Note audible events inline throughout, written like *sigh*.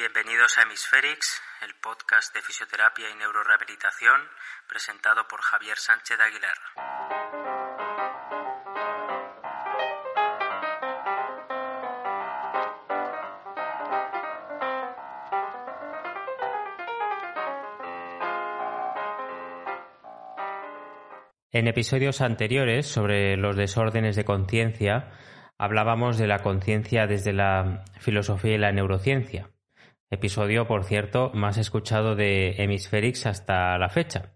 Bienvenidos a Hemisferix, el podcast de fisioterapia y neurorehabilitación presentado por Javier Sánchez Aguilar. En episodios anteriores sobre los desórdenes de conciencia hablábamos de la conciencia desde la filosofía y la neurociencia. Episodio, por cierto, más escuchado de Hemisferix hasta la fecha.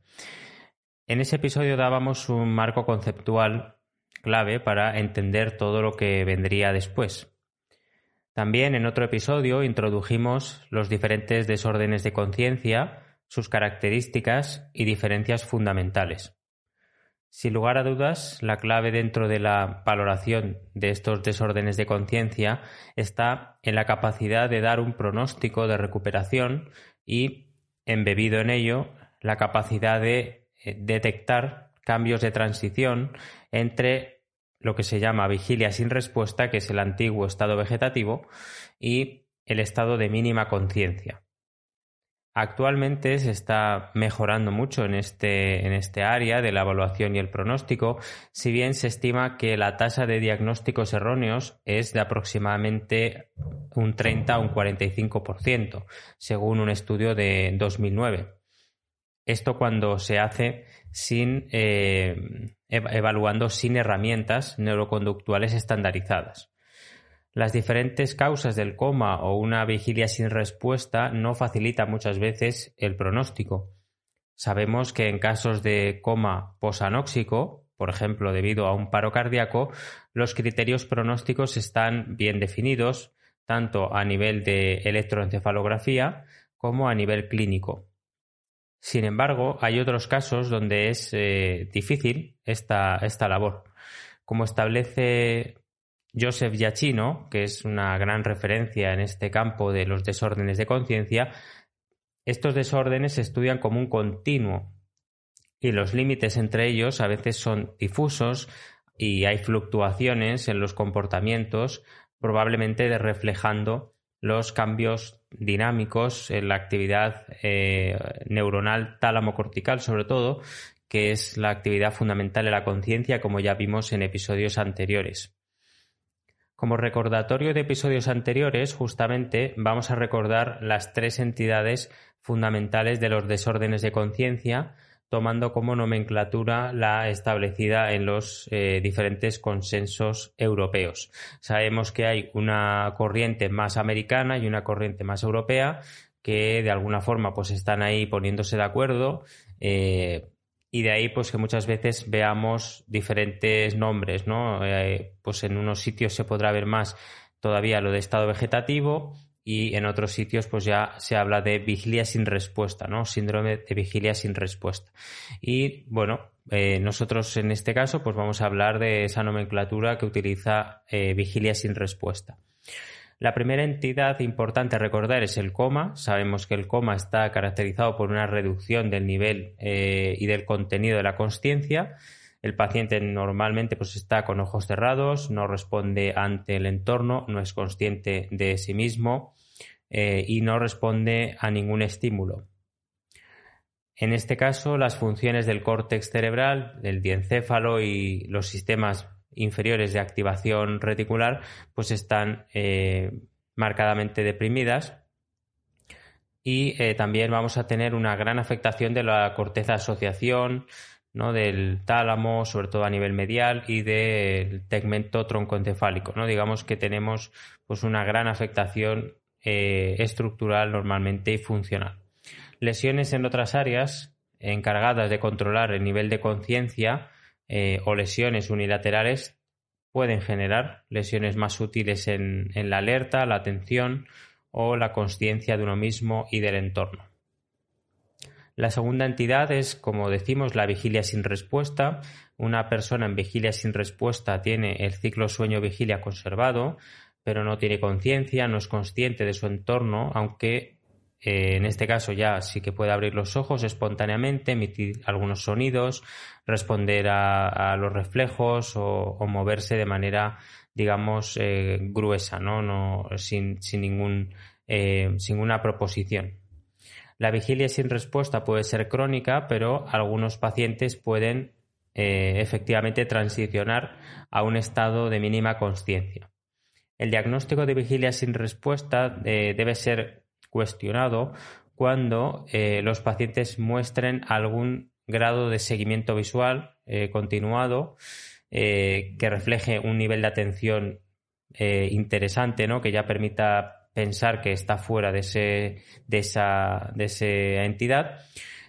En ese episodio dábamos un marco conceptual clave para entender todo lo que vendría después. También en otro episodio introdujimos los diferentes desórdenes de conciencia, sus características y diferencias fundamentales. Sin lugar a dudas, la clave dentro de la valoración de estos desórdenes de conciencia está en la capacidad de dar un pronóstico de recuperación y, embebido en ello, la capacidad de eh, detectar cambios de transición entre lo que se llama vigilia sin respuesta, que es el antiguo estado vegetativo, y el estado de mínima conciencia. Actualmente se está mejorando mucho en este, en este área de la evaluación y el pronóstico, si bien se estima que la tasa de diagnósticos erróneos es de aproximadamente un 30 a un 45%, según un estudio de 2009. Esto cuando se hace sin eh, evaluando sin herramientas neuroconductuales estandarizadas. Las diferentes causas del coma o una vigilia sin respuesta no facilita muchas veces el pronóstico. Sabemos que en casos de coma posanóxico, por ejemplo debido a un paro cardíaco, los criterios pronósticos están bien definidos, tanto a nivel de electroencefalografía como a nivel clínico. Sin embargo, hay otros casos donde es eh, difícil esta, esta labor. Como establece Joseph Giacchino, que es una gran referencia en este campo de los desórdenes de conciencia, estos desórdenes se estudian como un continuo y los límites entre ellos a veces son difusos y hay fluctuaciones en los comportamientos, probablemente reflejando los cambios dinámicos en la actividad eh, neuronal tálamo-cortical, sobre todo, que es la actividad fundamental de la conciencia, como ya vimos en episodios anteriores. Como recordatorio de episodios anteriores, justamente vamos a recordar las tres entidades fundamentales de los desórdenes de conciencia, tomando como nomenclatura la establecida en los eh, diferentes consensos europeos. Sabemos que hay una corriente más americana y una corriente más europea que de alguna forma pues están ahí poniéndose de acuerdo eh, y de ahí pues que muchas veces veamos diferentes nombres, ¿no? Eh, pues en unos sitios se podrá ver más todavía lo de estado vegetativo y en otros sitios pues ya se habla de vigilia sin respuesta, ¿no? Síndrome de vigilia sin respuesta. Y bueno, eh, nosotros en este caso pues vamos a hablar de esa nomenclatura que utiliza eh, vigilia sin respuesta. La primera entidad importante a recordar es el coma. Sabemos que el coma está caracterizado por una reducción del nivel eh, y del contenido de la consciencia. El paciente normalmente pues, está con ojos cerrados, no responde ante el entorno, no es consciente de sí mismo eh, y no responde a ningún estímulo. En este caso, las funciones del córtex cerebral, del diencéfalo y los sistemas inferiores de activación reticular pues están eh, marcadamente deprimidas y eh, también vamos a tener una gran afectación de la corteza asociación, ¿no? del tálamo, sobre todo a nivel medial, y del tegmento troncoencefálico. ¿no? Digamos que tenemos pues, una gran afectación eh, estructural normalmente y funcional. Lesiones en otras áreas encargadas de controlar el nivel de conciencia eh, o lesiones unilaterales pueden generar lesiones más útiles en, la alerta, la atención o la conciencia de uno mismo y del entorno. La segunda entidad es, como decimos, la vigilia sin respuesta. Una persona en vigilia sin respuesta tiene el ciclo sueño-vigilia conservado, pero no tiene conciencia, no es consciente de su entorno, aunque eh, en este caso ya sí que puede abrir los ojos espontáneamente, emitir algunos sonidos, responder a, los reflejos o, moverse de manera, digamos, eh, gruesa, ¿no? no sin, ningún eh, sin una proposición. La vigilia sin respuesta puede ser crónica, pero algunos pacientes pueden efectivamente transicionar a un estado de mínima conciencia. El diagnóstico de vigilia sin respuesta debe ser cuestionado cuando los pacientes muestren algún grado de seguimiento visual continuado que refleje un nivel de atención interesante, ¿no? que ya permita pensar que está fuera de, ese, de, esa, de esa entidad.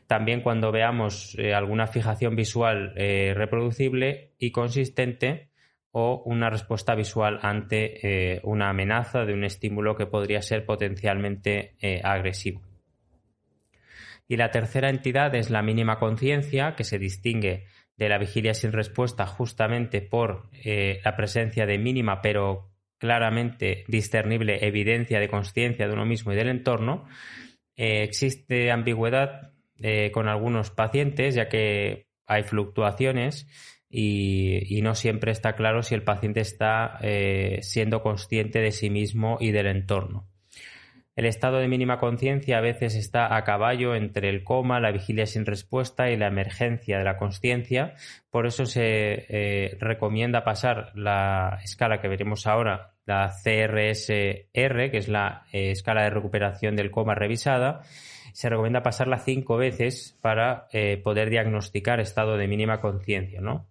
También cuando veamos eh, alguna fijación visual eh, reproducible y consistente o una respuesta visual ante eh, una amenaza de un estímulo que podría ser potencialmente agresivo. Y la tercera entidad es la mínima conciencia, que se distingue de la vigilia sin respuesta justamente por la presencia de mínima pero claramente discernible evidencia de conciencia de uno mismo y del entorno, eh, existe ambigüedad eh, con algunos pacientes, ya que hay fluctuaciones y, no siempre está claro si el paciente está eh, siendo consciente de sí mismo y del entorno. El estado de mínima conciencia a veces está a caballo entre el coma, la vigilia sin respuesta y la emergencia de la conciencia. Por eso se eh, recomienda pasar la escala que veremos ahora, la CRSR, que es la eh, escala de recuperación del coma revisada. Se recomienda pasarla cinco veces para poder diagnosticar estado de mínima conciencia, ¿no?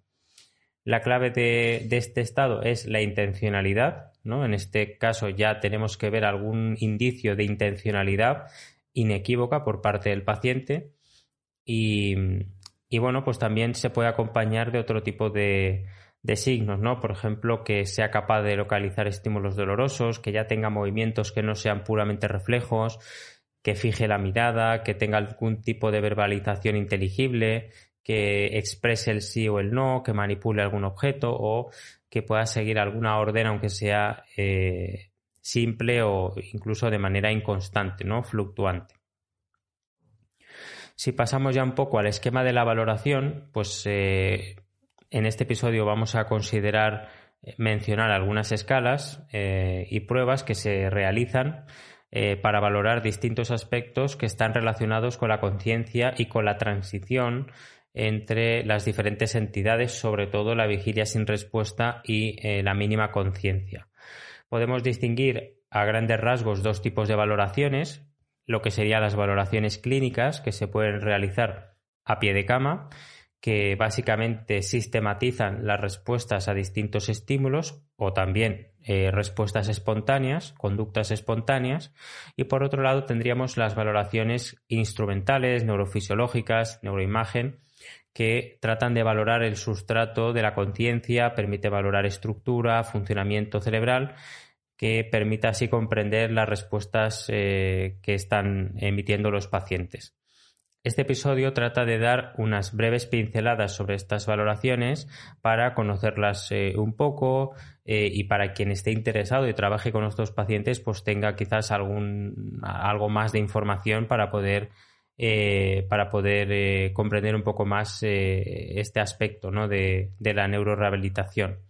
La clave de, este estado es la intencionalidad, ¿no? En este caso ya tenemos que ver algún indicio de intencionalidad inequívoca por parte del paciente y, bueno, pues también se puede acompañar de otro tipo de, de signos, ¿no? Por ejemplo, que sea capaz de localizar estímulos dolorosos, que ya tenga movimientos que no sean puramente reflejos, que fije la mirada, que tenga algún tipo de verbalización inteligible, que exprese el sí o el no, que manipule algún objeto o que pueda seguir alguna orden aunque sea eh, simple o incluso de manera inconstante, ¿no? fluctuante. Si pasamos ya un poco al esquema de la valoración, pues eh, en este episodio vamos a considerar eh, mencionar algunas escalas y pruebas que se realizan para valorar distintos aspectos que están relacionados con la conciencia y con la transición entre las diferentes entidades, sobre todo la vigilia sin respuesta y eh, la mínima conciencia. Podemos distinguir a grandes rasgos dos tipos de valoraciones, lo que serían las valoraciones clínicas que se pueden realizar a pie de cama, que básicamente sistematizan las respuestas a distintos estímulos o también eh, respuestas espontáneas, conductas espontáneas, y por otro lado tendríamos las valoraciones instrumentales, neurofisiológicas, neuroimagen, que tratan de valorar el sustrato de la conciencia, permite valorar estructura, funcionamiento cerebral, que permita así comprender las respuestas eh, que están emitiendo los pacientes. Este episodio trata de dar unas breves pinceladas sobre estas valoraciones para conocerlas eh, un poco eh, y para quien esté interesado y trabaje con estos pacientes pues tenga quizás algún, algo más de información para poder eh, para poder eh, comprender un poco más eh, este aspecto ¿no? de, de la neurorehabilitación.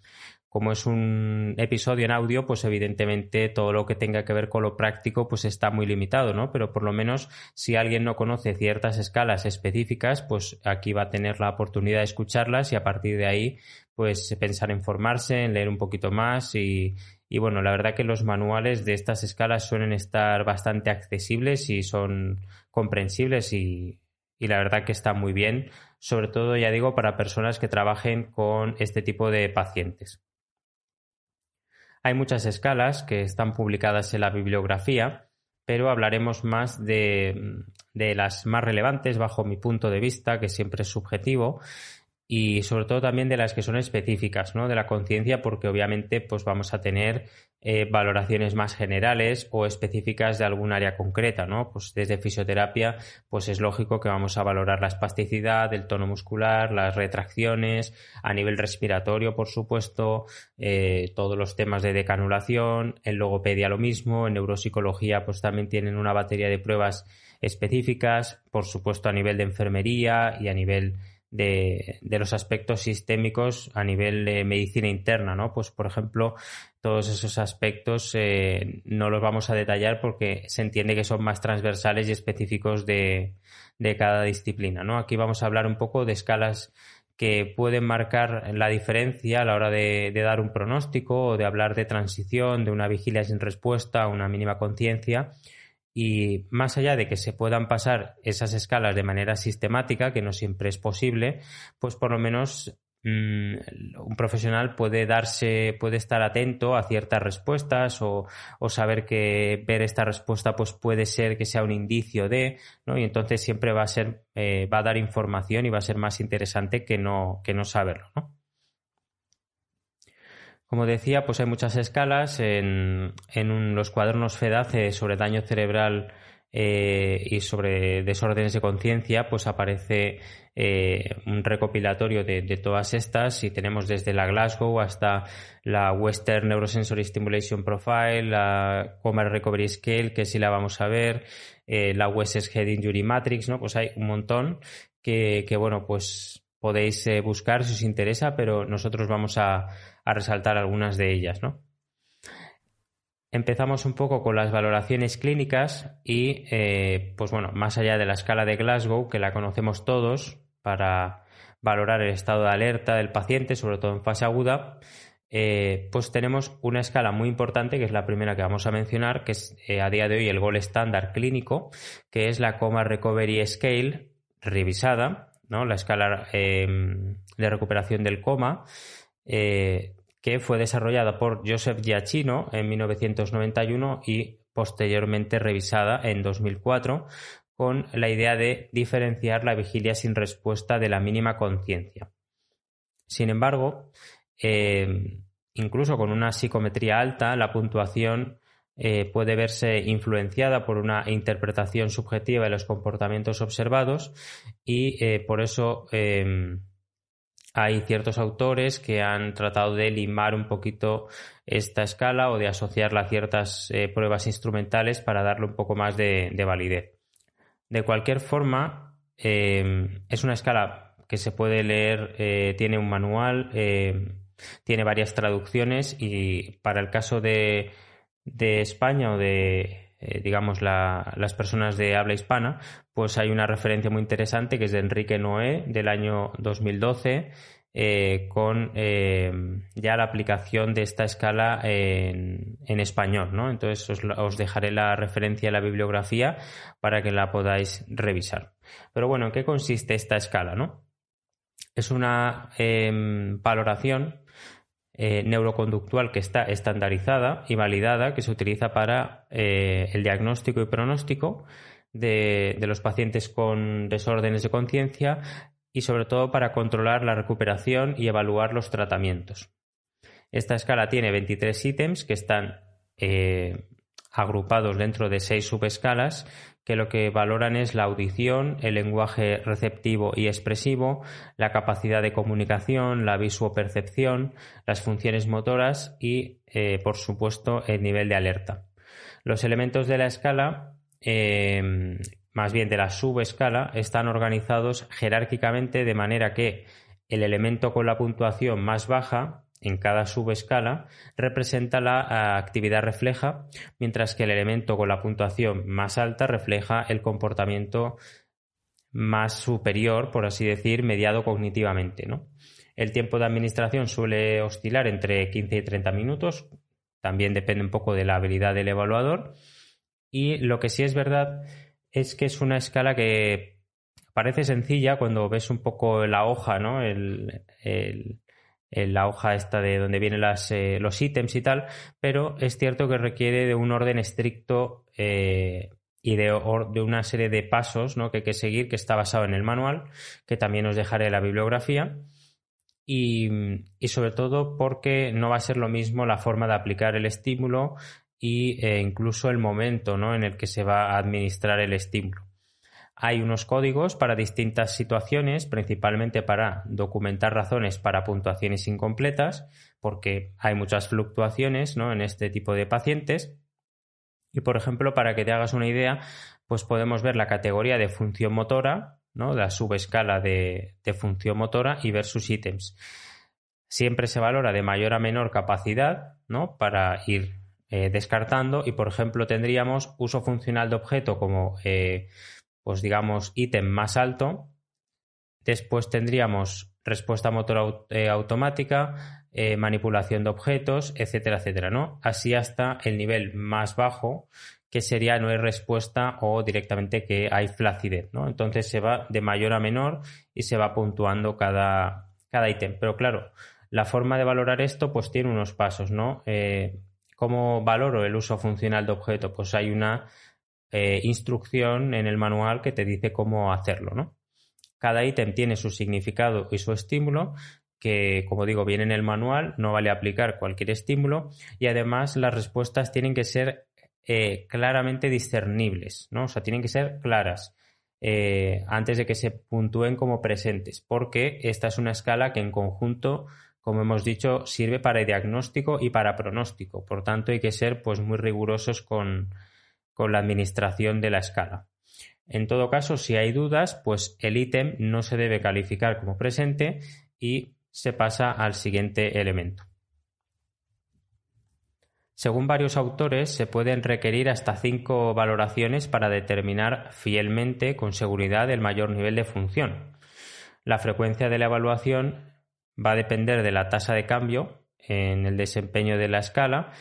Como es un episodio en audio, pues evidentemente todo lo que tenga que ver con lo práctico pues está muy limitado, ¿no? Pero por lo menos si alguien no conoce ciertas escalas específicas, pues aquí va a tener la oportunidad de escucharlas y a partir de ahí pues pensar en formarse, en leer un poquito más y, y bueno, la verdad que los manuales de estas escalas suelen estar bastante accesibles y son comprensibles y, la verdad que está muy bien, sobre todo, ya digo, para personas que trabajen con este tipo de pacientes. Hay muchas escalas que están publicadas en la bibliografía, pero hablaremos más de, de las más relevantes bajo mi punto de vista, que siempre es subjetivo, y sobre todo también de las que son específicas ¿no? de la conciencia porque obviamente pues vamos a tener eh, valoraciones más generales o específicas de algún área concreta ¿no? pues desde fisioterapia pues es lógico que vamos a valorar la espasticidad el tono muscular las retracciones a nivel respiratorio por supuesto eh, todos los temas de decanulación en logopedia lo mismo en neuropsicología pues también tienen una batería de pruebas específicas por supuesto a nivel de enfermería y a nivel de, los aspectos sistémicos a nivel de medicina interna, ¿no? Pues, por ejemplo, todos esos aspectos eh, no los vamos a detallar porque se entiende que son más transversales y específicos de, cada disciplina, ¿no? Aquí vamos a hablar un poco de escalas que pueden marcar la diferencia a la hora de, de, dar un pronóstico o de hablar de transición, de una vigilia sin respuesta, una mínima conciencia y más allá de que se puedan pasar esas escalas de manera sistemática, que no siempre es posible, pues por lo menos mm, un profesional puede darse, puede estar atento a ciertas respuestas o, saber que ver esta respuesta pues puede ser que sea un indicio de, ¿no? Y entonces siempre va a ser, eh, va a dar información y va a ser más interesante que no, que no saberlo, ¿no? Como decía, pues hay muchas escalas. En, los cuadernos FEDACE sobre daño cerebral eh, y sobre desórdenes de conciencia, pues aparece eh, un recopilatorio de, todas estas y tenemos desde la Glasgow hasta la Western Neurosensory Stimulation Profile, la Comer Recovery Scale, que sí la vamos a ver, eh, la West's Head Injury Matrix, ¿no? Pues hay un montón que, que bueno, pues podéis buscar si os interesa, pero nosotros vamos a, a resaltar algunas de ellas, ¿no? Empezamos un poco con las valoraciones clínicas y, eh, pues bueno, más allá de la escala de Glasgow, que la conocemos todos para valorar el estado de alerta del paciente, sobre todo en fase aguda, eh, pues tenemos una escala muy importante, que es la primera que vamos a mencionar, que es eh, a día de hoy el gol estándar clínico, que es la Coma Recovery Scale revisada, ¿no? la escala de recuperación del coma, eh, que fue desarrollada por Joseph Giacchino en 1991 y posteriormente revisada en 2004 con la idea de diferenciar la vigilia sin respuesta de la mínima conciencia. Sin embargo, eh, incluso con una psicometría alta, la puntuación eh, puede verse influenciada por una interpretación subjetiva de los comportamientos observados y por eso hay ciertos autores que han tratado de limar un poquito esta escala o de asociarla a ciertas eh, pruebas instrumentales para darle un poco más de, validez. De cualquier forma, em, es una escala que se puede leer, eh, tiene un manual, em, tiene varias traducciones y para el caso de, de España o de eh, digamos, las personas de habla hispana, pues hay una referencia muy interesante que es de Enrique Noé del año 2012. Eh, con eh, ya la aplicación de esta escala en, español, ¿no? Entonces os, os, dejaré la referencia a la bibliografía para que la podáis revisar. Pero bueno, ¿en qué consiste esta escala, no? Es una em, valoración eh, neuroconductual que está estandarizada y validada, que se utiliza para eh, el diagnóstico y pronóstico de, los pacientes con desórdenes de conciencia y sobre todo para controlar la recuperación y evaluar los tratamientos. Esta escala tiene 23 ítems que están eh, agrupados dentro de seis subescalas que lo que valoran es la audición, el lenguaje receptivo y expresivo, la capacidad de comunicación, la visuopercepción, las funciones motoras y, eh, por supuesto, el nivel de alerta. Los elementos de la escala, em, más bien de la subescala, están organizados jerárquicamente de manera que el elemento con la puntuación más baja en cada subescala representa la eh, actividad refleja, mientras que el elemento con la puntuación más alta refleja el comportamiento más superior, por así decir, mediado cognitivamente. El tiempo de administración suele oscilar entre 15 y 30 minutos, también depende un poco de la habilidad del evaluador. Y lo que sí es verdad es que es una escala que parece sencilla cuando ves un poco la hoja, ¿no? el, la hoja esta de donde vienen eh, los ítems y tal, pero es cierto que requiere de un orden estricto eh, y de, una serie de pasos que hay que seguir, que está basado en el manual, que también os dejaré la bibliografía. Y, sobre todo porque no va a ser lo mismo la forma de aplicar el estímulo e incluso el momento en el que se va a administrar el estímulo. Hay unos códigos para distintas situaciones, principalmente para documentar razones para puntuaciones incompletas, porque hay muchas fluctuaciones en este tipo de pacientes. Y por ejemplo, para que te hagas una idea, pues podemos ver la categoría de función motora, ¿no? la subescala de, de función motora y ver sus ítems. Siempre se valora de mayor a menor capacidad ¿no? para ir eh, descartando y, por ejemplo, tendríamos uso funcional de objeto como, eh, pues digamos, ítem más alto. Después tendríamos respuesta motora eh, automática, manipulación de objetos, etcétera, etcétera, ¿no? Así hasta el nivel más bajo, que sería no hay respuesta o directamente que hay flacidez, ¿no? Entonces se va de mayor a menor y se va puntuando cada, cada ítem. Pero claro, la forma de valorar esto pues tiene unos pasos, ¿no? ¿Cómo valoro el uso funcional de objeto? Pues hay una eh, instrucción en el manual que te dice cómo hacerlo, ¿no? Cada ítem tiene su significado y su estímulo, que como digo, viene en el manual, no vale aplicar cualquier estímulo y además las respuestas tienen que ser eh, claramente discernibles, ¿no? O sea, tienen que ser claras. Eh, antes de que se puntúen como presentes, porque esta es una escala que en conjunto como hemos dicho, sirve para diagnóstico y para pronóstico. Por tanto, hay que ser pues, muy rigurosos con, la administración de la escala. En todo caso, si hay dudas, pues el ítem no se debe calificar como presente y se pasa al siguiente elemento. Según varios autores, se pueden requerir hasta cinco valoraciones para determinar fielmente, con seguridad, el mayor nivel de función. La frecuencia de la evaluación va a depender de la tasa de cambio en el desempeño de la escala,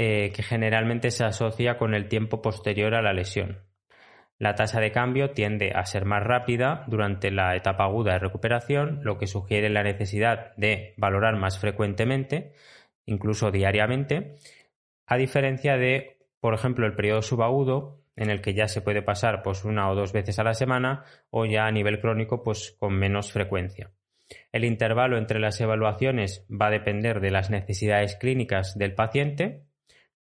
eh, que generalmente se asocia con el tiempo posterior a la lesión. La tasa de cambio tiende a ser más rápida durante la etapa aguda de recuperación, lo que sugiere la necesidad de valorar más frecuentemente, incluso diariamente, a diferencia de, por ejemplo, el periodo subagudo, en el que ya se puede pasar pues, una o dos veces a la semana, o ya a nivel crónico, pues con menos frecuencia. El intervalo entre las evaluaciones va a depender de las necesidades clínicas del paciente.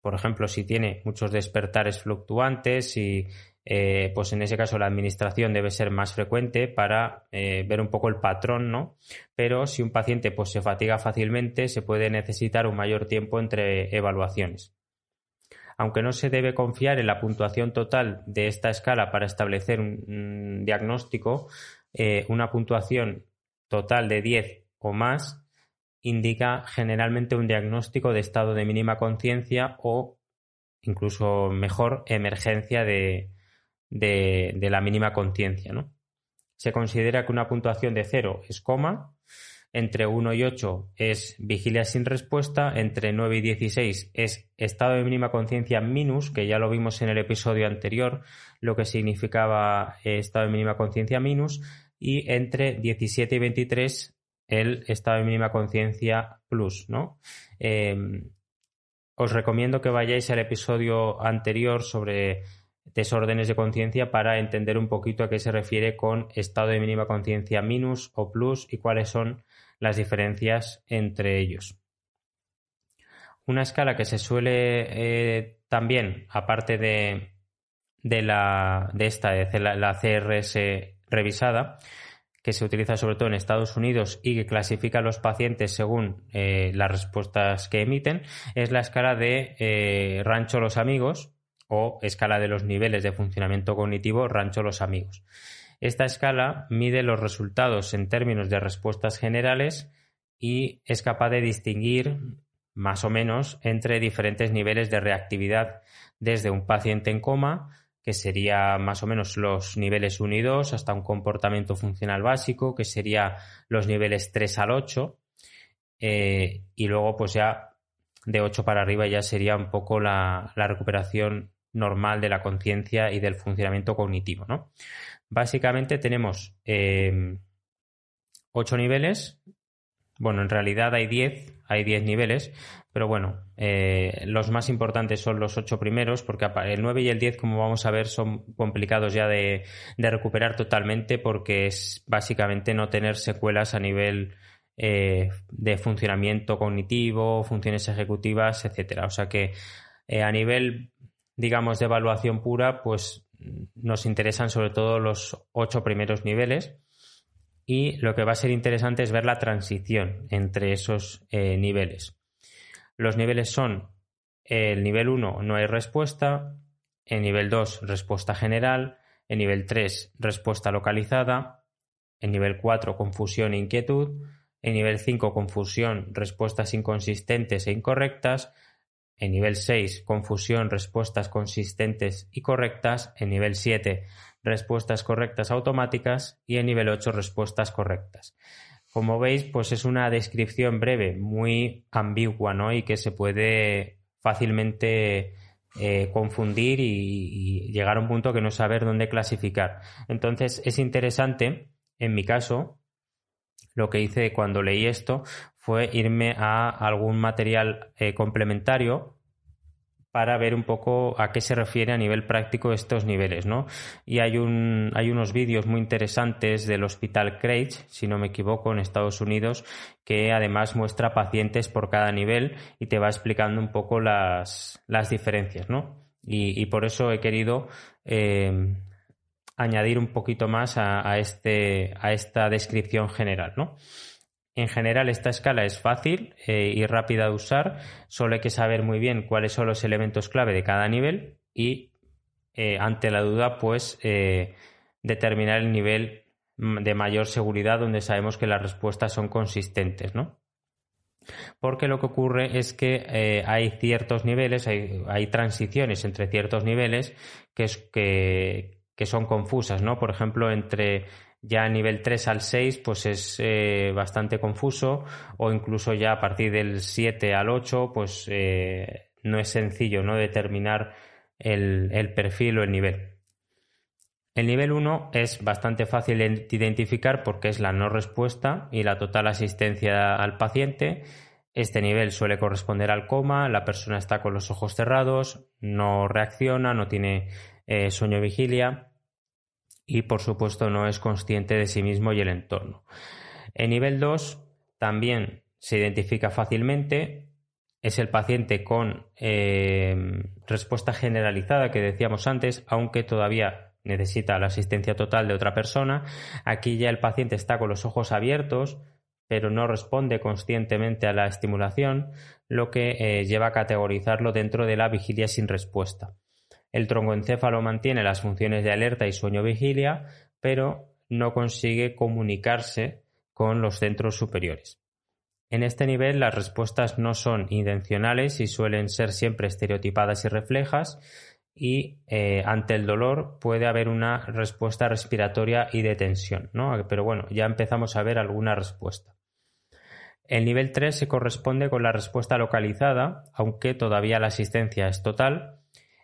Por ejemplo, si tiene muchos despertares fluctuantes y eh, pues en ese caso la administración debe ser más frecuente para eh, ver un poco el patrón, ¿no? Pero si un paciente pues, se fatiga fácilmente, se puede necesitar un mayor tiempo entre evaluaciones. Aunque no se debe confiar en la puntuación total de esta escala para establecer un, diagnóstico, eh, una puntuación total de 10 o más indica generalmente un diagnóstico de estado de mínima conciencia o incluso mejor emergencia de, la mínima conciencia. ¿no? Se considera que una puntuación de 0 es coma, entre 1 y 8 es vigilia sin respuesta, entre 9 y 16 es estado de mínima conciencia minus, que ya lo vimos en el episodio anterior, lo que significaba eh, estado de mínima conciencia minus, y entre 17 y 23 el estado de mínima conciencia plus, ¿no? Em, os recomiendo que vayáis al episodio anterior sobre desórdenes de conciencia para entender un poquito a qué se refiere con estado de mínima conciencia minus o plus y cuáles son las diferencias entre ellos. Una escala que se suele eh, también, aparte de, de, la, de esta, de la CRS revisada que se utiliza sobre todo en Estados Unidos y que clasifica a los pacientes según eh, las respuestas que emiten, es la escala de eh, Rancho Los Amigos o escala de los niveles de funcionamiento cognitivo Rancho Los Amigos. Esta escala mide los resultados en términos de respuestas generales y es capaz de distinguir más o menos entre diferentes niveles de reactividad desde un paciente en coma que sería más o menos los niveles 1 y 2, hasta un comportamiento funcional básico, que sería los niveles 3 al 8, eh, y luego pues ya de 8 para arriba ya sería un poco la, recuperación normal de la conciencia y del funcionamiento cognitivo, ¿no? Básicamente tenemos 8 eh, niveles, bueno, en realidad hay 10, hay 10 niveles, pero bueno, eh, los más importantes son los ocho primeros, porque el 9 y el 10, como vamos a ver, son complicados ya de, recuperar totalmente porque es básicamente no tener secuelas a nivel eh, de funcionamiento cognitivo, funciones ejecutivas, etcétera. O sea que eh, a nivel, digamos, de evaluación pura, pues nos interesan sobre todo los ocho primeros niveles. Y lo que va a ser interesante es ver la transición entre esos niveles. Los niveles son el nivel 1 no hay respuesta, el nivel 2 respuesta general, el nivel 3 respuesta localizada, En nivel 4, confusión e inquietud. En nivel 5, confusión, respuestas inconsistentes e incorrectas. En nivel 6, confusión, respuestas consistentes y correctas. En nivel 7, respuestas correctas automáticas. Y en nivel 8, respuestas correctas. Como veis, pues es una descripción breve, muy ambigua, ¿no? Y que se puede fácilmente eh, confundir y, llegar a un punto que no saber dónde clasificar. Entonces, es interesante, en mi caso, lo que hice cuando leí esto fue irme a algún material eh, complementario para ver un poco a qué se refiere a nivel práctico estos niveles, ¿no? Y hay, un, hay unos vídeos muy interesantes del Hospital Craig, si no me equivoco, en Estados Unidos, que además muestra pacientes por cada nivel y te va explicando un poco las, las diferencias, ¿no? Y, por eso he querido eh, añadir un poquito más a, a, este, a esta descripción general, ¿no? En general, esta escala es fácil eh, y rápida de usar, solo hay que saber muy bien cuáles son los elementos clave de cada nivel y, eh, ante la duda, pues eh, determinar el nivel de mayor seguridad donde sabemos que las respuestas son consistentes, ¿no? Porque lo que ocurre es que hay ciertos niveles, hay, transiciones entre ciertos niveles que, que, que son confusas, ¿no? Por ejemplo, entre ya nivel 3 al 6 pues es eh, bastante confuso o incluso ya a partir del 7 al 8 pues eh, no es sencillo no determinar el, el, perfil o el nivel. El nivel 1 es bastante fácil de identificar porque es la no respuesta y la total asistencia al paciente. Este nivel suele corresponder al coma, la persona está con los ojos cerrados, no reacciona, no tiene eh, sueño vigilia y por supuesto no es consciente de sí mismo y el entorno. En nivel 2 también se identifica fácilmente, es el paciente con eh, respuesta generalizada que decíamos antes, aunque todavía necesita la asistencia total de otra persona. Aquí ya el paciente está con los ojos abiertos, pero no responde conscientemente a la estimulación, lo que eh, lleva a categorizarlo dentro de la vigilia sin respuesta. El troncoencéfalo mantiene las funciones de alerta y sueño-vigilia, pero no consigue comunicarse con los centros superiores. En este nivel las respuestas no son intencionales y suelen ser siempre estereotipadas y reflejas y eh, ante el dolor puede haber una respuesta respiratoria y de tensión, ¿no? Pero bueno, ya empezamos a ver alguna respuesta. El nivel 3 se corresponde con la respuesta localizada, aunque todavía la asistencia es total,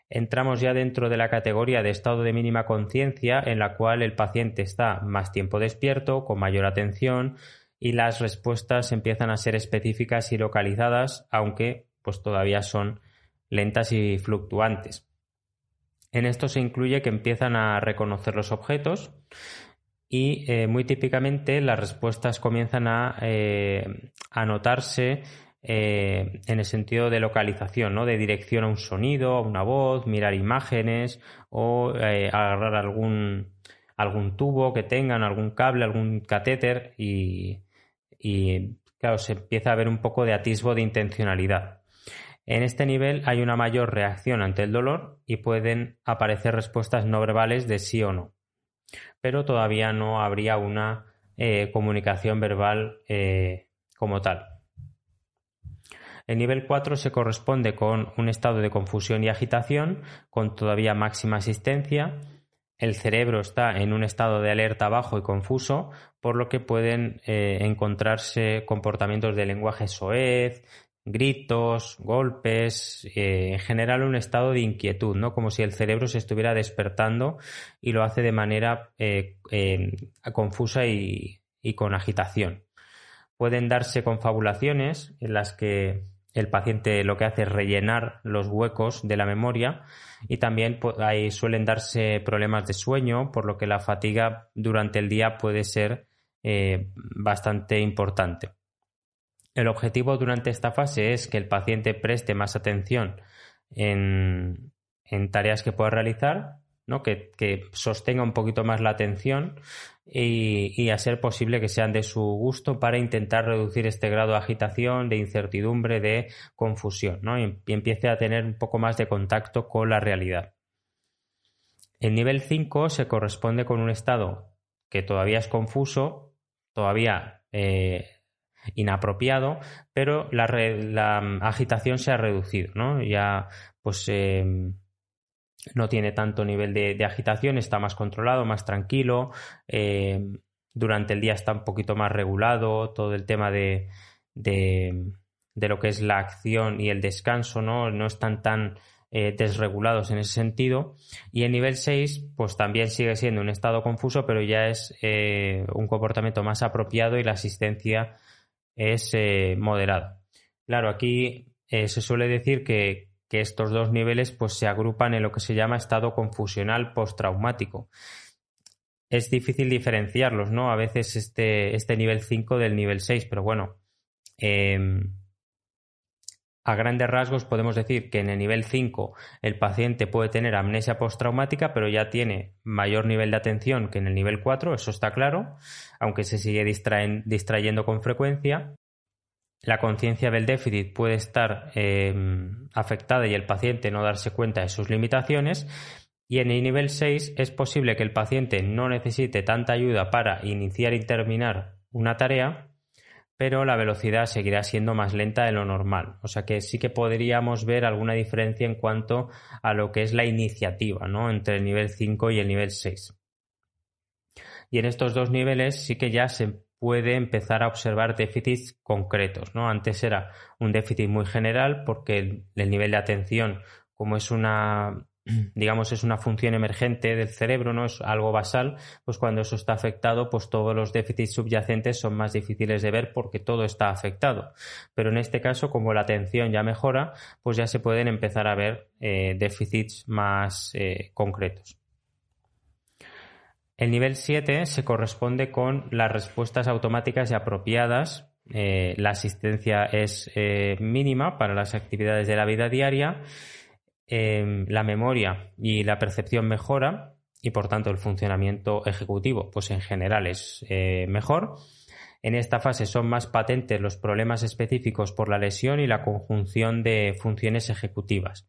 entramos ya dentro de la categoría de estado de mínima conciencia en la cual el paciente está más tiempo despierto, con mayor atención y las respuestas empiezan a ser específicas y localizadas, aunque pues todavía son lentas y fluctuantes. En esto se incluye que empiezan a reconocer los objetos y eh, muy típicamente las respuestas comienzan a eh, anotarse eh, en el sentido de localización, ¿no? de dirección a un sonido, a una voz, mirar imágenes o eh, agarrar algún, algún tubo que tengan, algún cable, algún catéter y, claro, se empieza a ver un poco de atisbo de intencionalidad. En este nivel hay una mayor reacción ante el dolor y pueden aparecer respuestas no verbales de sí o no. Pero todavía no habría una eh, comunicación verbal como tal. El nivel 4 se corresponde con un estado de confusión y agitación, con todavía máxima asistencia. El cerebro está en un estado de alerta bajo y confuso, por lo que pueden eh, encontrarse comportamientos de lenguaje soez, gritos, golpes, eh, en general un estado de inquietud, ¿no? Como si el cerebro se estuviera despertando y lo hace de manera eh, confusa y, y con agitación. Pueden darse confabulaciones en las que el paciente lo que hace es rellenar los huecos de la memoria y también ahí suelen darse problemas de sueño, por lo que la fatiga durante el día puede ser eh, bastante importante. El objetivo durante esta fase es que el paciente preste más atención en, en tareas que pueda realizar ¿no? Que, sostenga un poquito más la atención y, a ser posible que sean de su gusto para intentar reducir este grado de agitación, de incertidumbre, de confusión, ¿no? y, empiece a tener un poco más de contacto con la realidad. El nivel 5 se corresponde con un estado que todavía es confuso, todavía eh, inapropiado, pero la, mm, agitación se ha reducido, ¿no? Ya, pues, em, no tiene tanto nivel de, agitación, está más controlado, más tranquilo, em, durante el día está un poquito más regulado, todo el tema de, de, lo que es la acción y el descanso, ¿no? No están tan eh, desregulados en ese sentido. Y el nivel 6, pues también sigue siendo un estado confuso, pero ya es eh, un comportamiento más apropiado y la asistencia es eh, moderada. Claro, aquí se suele decir que, que, estos dos niveles pues, se agrupan en lo que se llama estado confusional postraumático. Es difícil diferenciarlos, ¿no? A veces este, este nivel 5 del nivel 6, pero bueno, em, a grandes rasgos podemos decir que en el nivel 5 el paciente puede tener amnesia postraumática, pero ya tiene mayor nivel de atención que en el nivel 4, eso está claro, aunque se sigue distrayendo con frecuencia. La conciencia del déficit puede estar em, afectada y el paciente no darse cuenta de sus limitaciones. Y en el nivel 6 es posible que el paciente no necesite tanta ayuda para iniciar y terminar una tarea, pero la velocidad seguirá siendo más lenta de lo normal. O sea que sí que podríamos ver alguna diferencia en cuanto a lo que es la iniciativa, ¿no? Entre el nivel 5 y el nivel 6. Y en estos dos niveles sí que ya se puede empezar a observar déficits concretos, ¿no? Antes era un déficit muy general porque el nivel de atención, como es una *clears throat* digamos, es una función emergente del cerebro, no es algo basal, pues cuando eso está afectado, pues todos los déficits subyacentes son más difíciles de ver porque todo está afectado. Pero en este caso, como la atención ya mejora, pues ya se pueden empezar a ver eh, déficits más eh, concretos. El nivel 7 se corresponde con las respuestas automáticas y apropiadas. Eh, la asistencia es mínima para las actividades de la vida diaria Em, la memoria y la percepción mejora y por tanto el funcionamiento ejecutivo pues en general es eh, mejor. En esta fase son más patentes los problemas específicos por la lesión y la conjunción de funciones ejecutivas.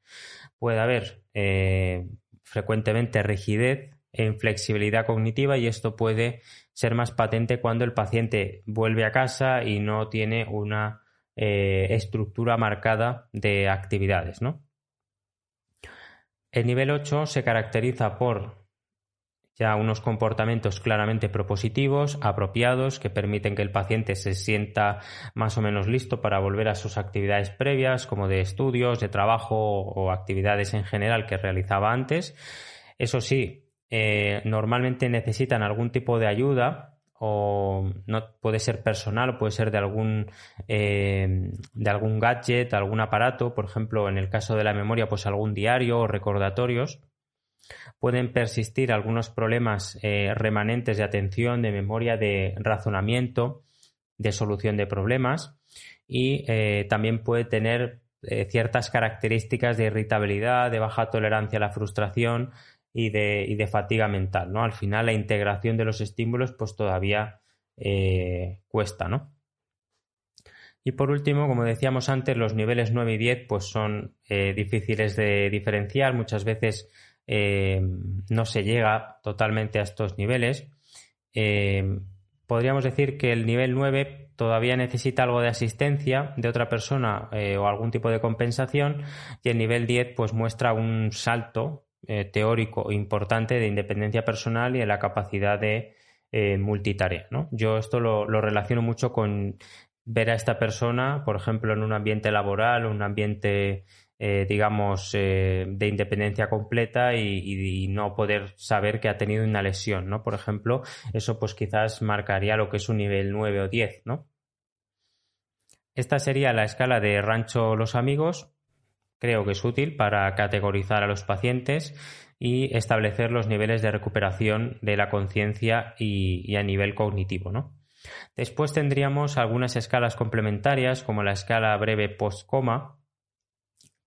Puede haber eh, frecuentemente rigidez e inflexibilidad cognitiva y esto puede ser más patente cuando el paciente vuelve a casa y no tiene una eh, estructura marcada de actividades, ¿no? El nivel 8 se caracteriza por ya unos comportamientos claramente propositivos, apropiados, que permiten que el paciente se sienta más o menos listo para volver a sus actividades previas, como de estudios, de trabajo o actividades en general que realizaba antes. Eso sí, eh, normalmente necesitan algún tipo de ayuda o no puede ser personal o puede ser de algún eh, de algún gadget, algún aparato, por ejemplo, en el caso de la memoria, pues algún diario o recordatorios. Pueden persistir algunos problemas eh, remanentes de atención, de memoria, de razonamiento, de solución de problemas y también puede tener ciertas características de irritabilidad, de baja tolerancia a la frustración, y de, fatiga mental, ¿no? Al final la integración de los estímulos pues todavía eh, cuesta, ¿no? Y por último, como decíamos antes, los niveles 9 y 10 pues son eh, difíciles de diferenciar, muchas veces eh, no se llega totalmente a estos niveles. podríamos decir que el nivel 9 todavía necesita algo de asistencia de otra persona o algún tipo de compensación y el nivel 10 pues muestra un salto eh, teórico importante de independencia personal y de la capacidad de eh, multitarea. ¿no? Yo esto lo, relaciono mucho con ver a esta persona, por ejemplo, en un ambiente laboral, un ambiente, eh, digamos, de independencia completa y, no poder saber que ha tenido una lesión, ¿no? Por ejemplo, eso pues quizás marcaría lo que es un nivel 9 o 10, ¿no? Esta sería la escala de Rancho Los Amigos creo que es útil para categorizar a los pacientes y establecer los niveles de recuperación de la conciencia y, a nivel cognitivo. ¿no? Después tendríamos algunas escalas complementarias, como la escala breve post-coma,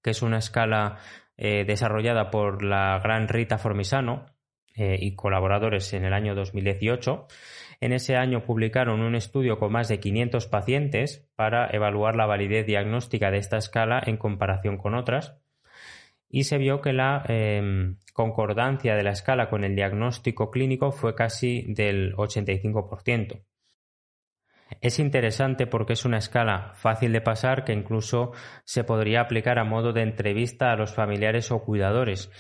que es una escala eh, desarrollada por la gran Rita Formisano eh, y colaboradores en el año 2018 en ese año publicaron un estudio con más de 500 pacientes para evaluar la validez diagnóstica de esta escala en comparación con otras. y se vio que la em, concordancia de la escala con el diagnóstico clínico fue casi del 85%. Es interesante porque es una escala fácil de pasar que incluso se podría aplicar a modo de entrevista a los familiares o cuidadores.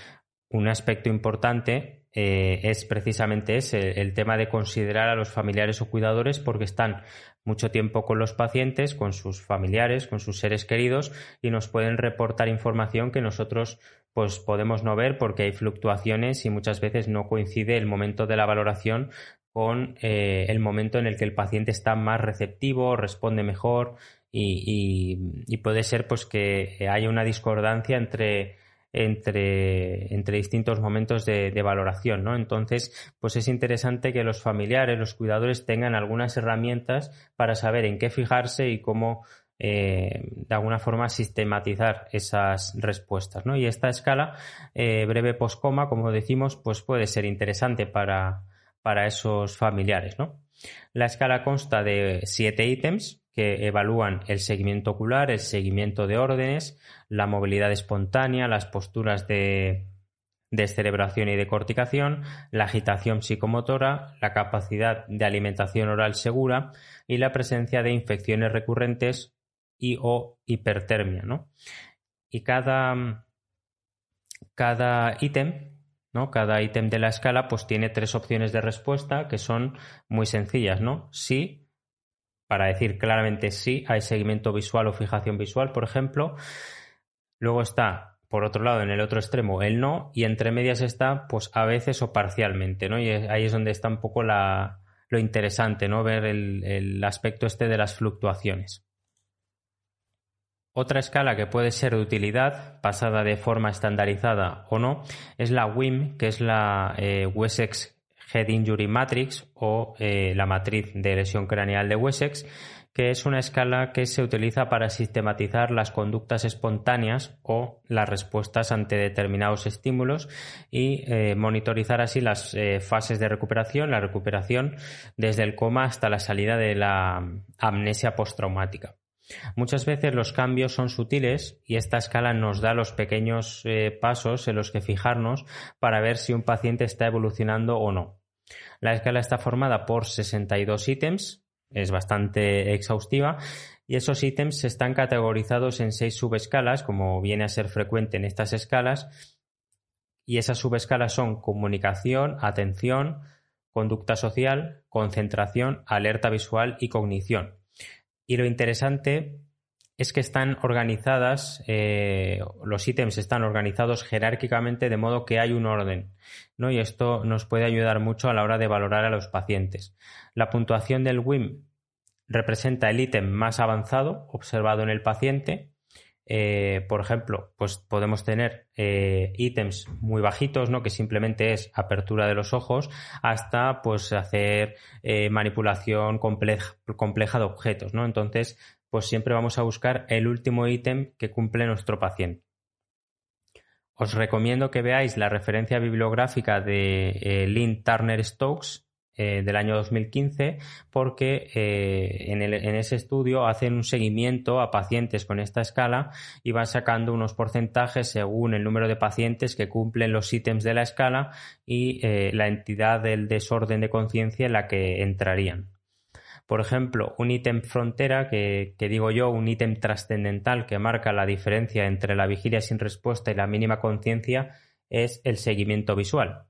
Un aspecto importante eh, es precisamente ese, el tema de considerar a los familiares o cuidadores porque están mucho tiempo con los pacientes, con sus familiares, con sus seres queridos y nos pueden reportar información que nosotros pues podemos no ver porque hay fluctuaciones y muchas veces no coincide el momento de la valoración con eh, el momento en el que el paciente está más receptivo, responde mejor y, puede ser pues que haya una discordancia entre, entre, entre distintos momentos de, valoración, ¿no? Entonces, pues es interesante que los familiares, los cuidadores tengan algunas herramientas para saber en qué fijarse y cómo eh, de alguna forma sistematizar esas respuestas, ¿no? Y esta escala eh, breve poscoma, como decimos, pues puede ser interesante para, para esos familiares. ¿no? La escala consta de siete ítems que evalúan el seguimiento ocular, el seguimiento de órdenes, la movilidad espontánea, las posturas de descerebración y decorticación, la agitación psicomotora, la capacidad de alimentación oral segura y la presencia de infecciones recurrentes y o hipertermia. ¿no? Y cada, cada ítem ¿no? Cada ítem de la escala pues tiene tres opciones de respuesta que son muy sencillas, ¿no? Sí, para decir claramente sí, hay seguimiento visual o fijación visual, por ejemplo. Luego está, por otro lado, en el otro extremo, el no, y entre medias está, pues a veces o parcialmente, ¿no? Y ahí es donde está un poco la, lo interesante, ¿no? Ver el aspecto este de las fluctuaciones. Otra escala que puede ser de utilidad, pasada de forma estandarizada o no, es la WIM, que es la eh, Wessex Head Injury Matrix o eh, la matriz de lesión craneal de Wessex, que es una escala que se utiliza para sistematizar las conductas espontáneas o las respuestas ante determinados estímulos y eh, monitorizar así las fases de recuperación, la recuperación desde el coma hasta la salida de la amnesia postraumática. Muchas veces los cambios son sutiles y esta escala nos da los pequeños eh, pasos en los que fijarnos para ver si un paciente está evolucionando o no. La escala está formada por 62 ítems, es bastante exhaustiva, y esos ítems están categorizados en seis subescalas, como viene a ser frecuente en estas escalas, y esas subescalas son comunicación, atención, conducta social, concentración, alerta visual y cognición. Y lo interesante es que están organizadas, eh, los ítems están organizados jerárquicamente de modo que hay un orden, ¿no? Y esto nos puede ayudar mucho a la hora de valorar a los pacientes. La puntuación del WIM representa el ítem más avanzado observado en el paciente eh, por ejemplo, pues podemos tener eh, ítems muy bajitos, ¿no? Que simplemente es apertura de los ojos, hasta pues hacer eh, manipulación compleja, compleja, de objetos, ¿no? Entonces, pues siempre vamos a buscar el último ítem que cumple nuestro paciente. Os recomiendo que veáis la referencia bibliográfica de Lynn Turner Stokes, eh, del año 2015 porque eh, en, ese estudio hacen un seguimiento a pacientes con esta escala y van sacando unos porcentajes según el número de pacientes que cumplen los ítems de la escala y eh, la entidad del desorden de conciencia en la que entrarían. Por ejemplo, un ítem frontera, que, digo yo, un ítem trascendental que marca la diferencia entre la vigilia sin respuesta y la mínima conciencia, es el seguimiento visual.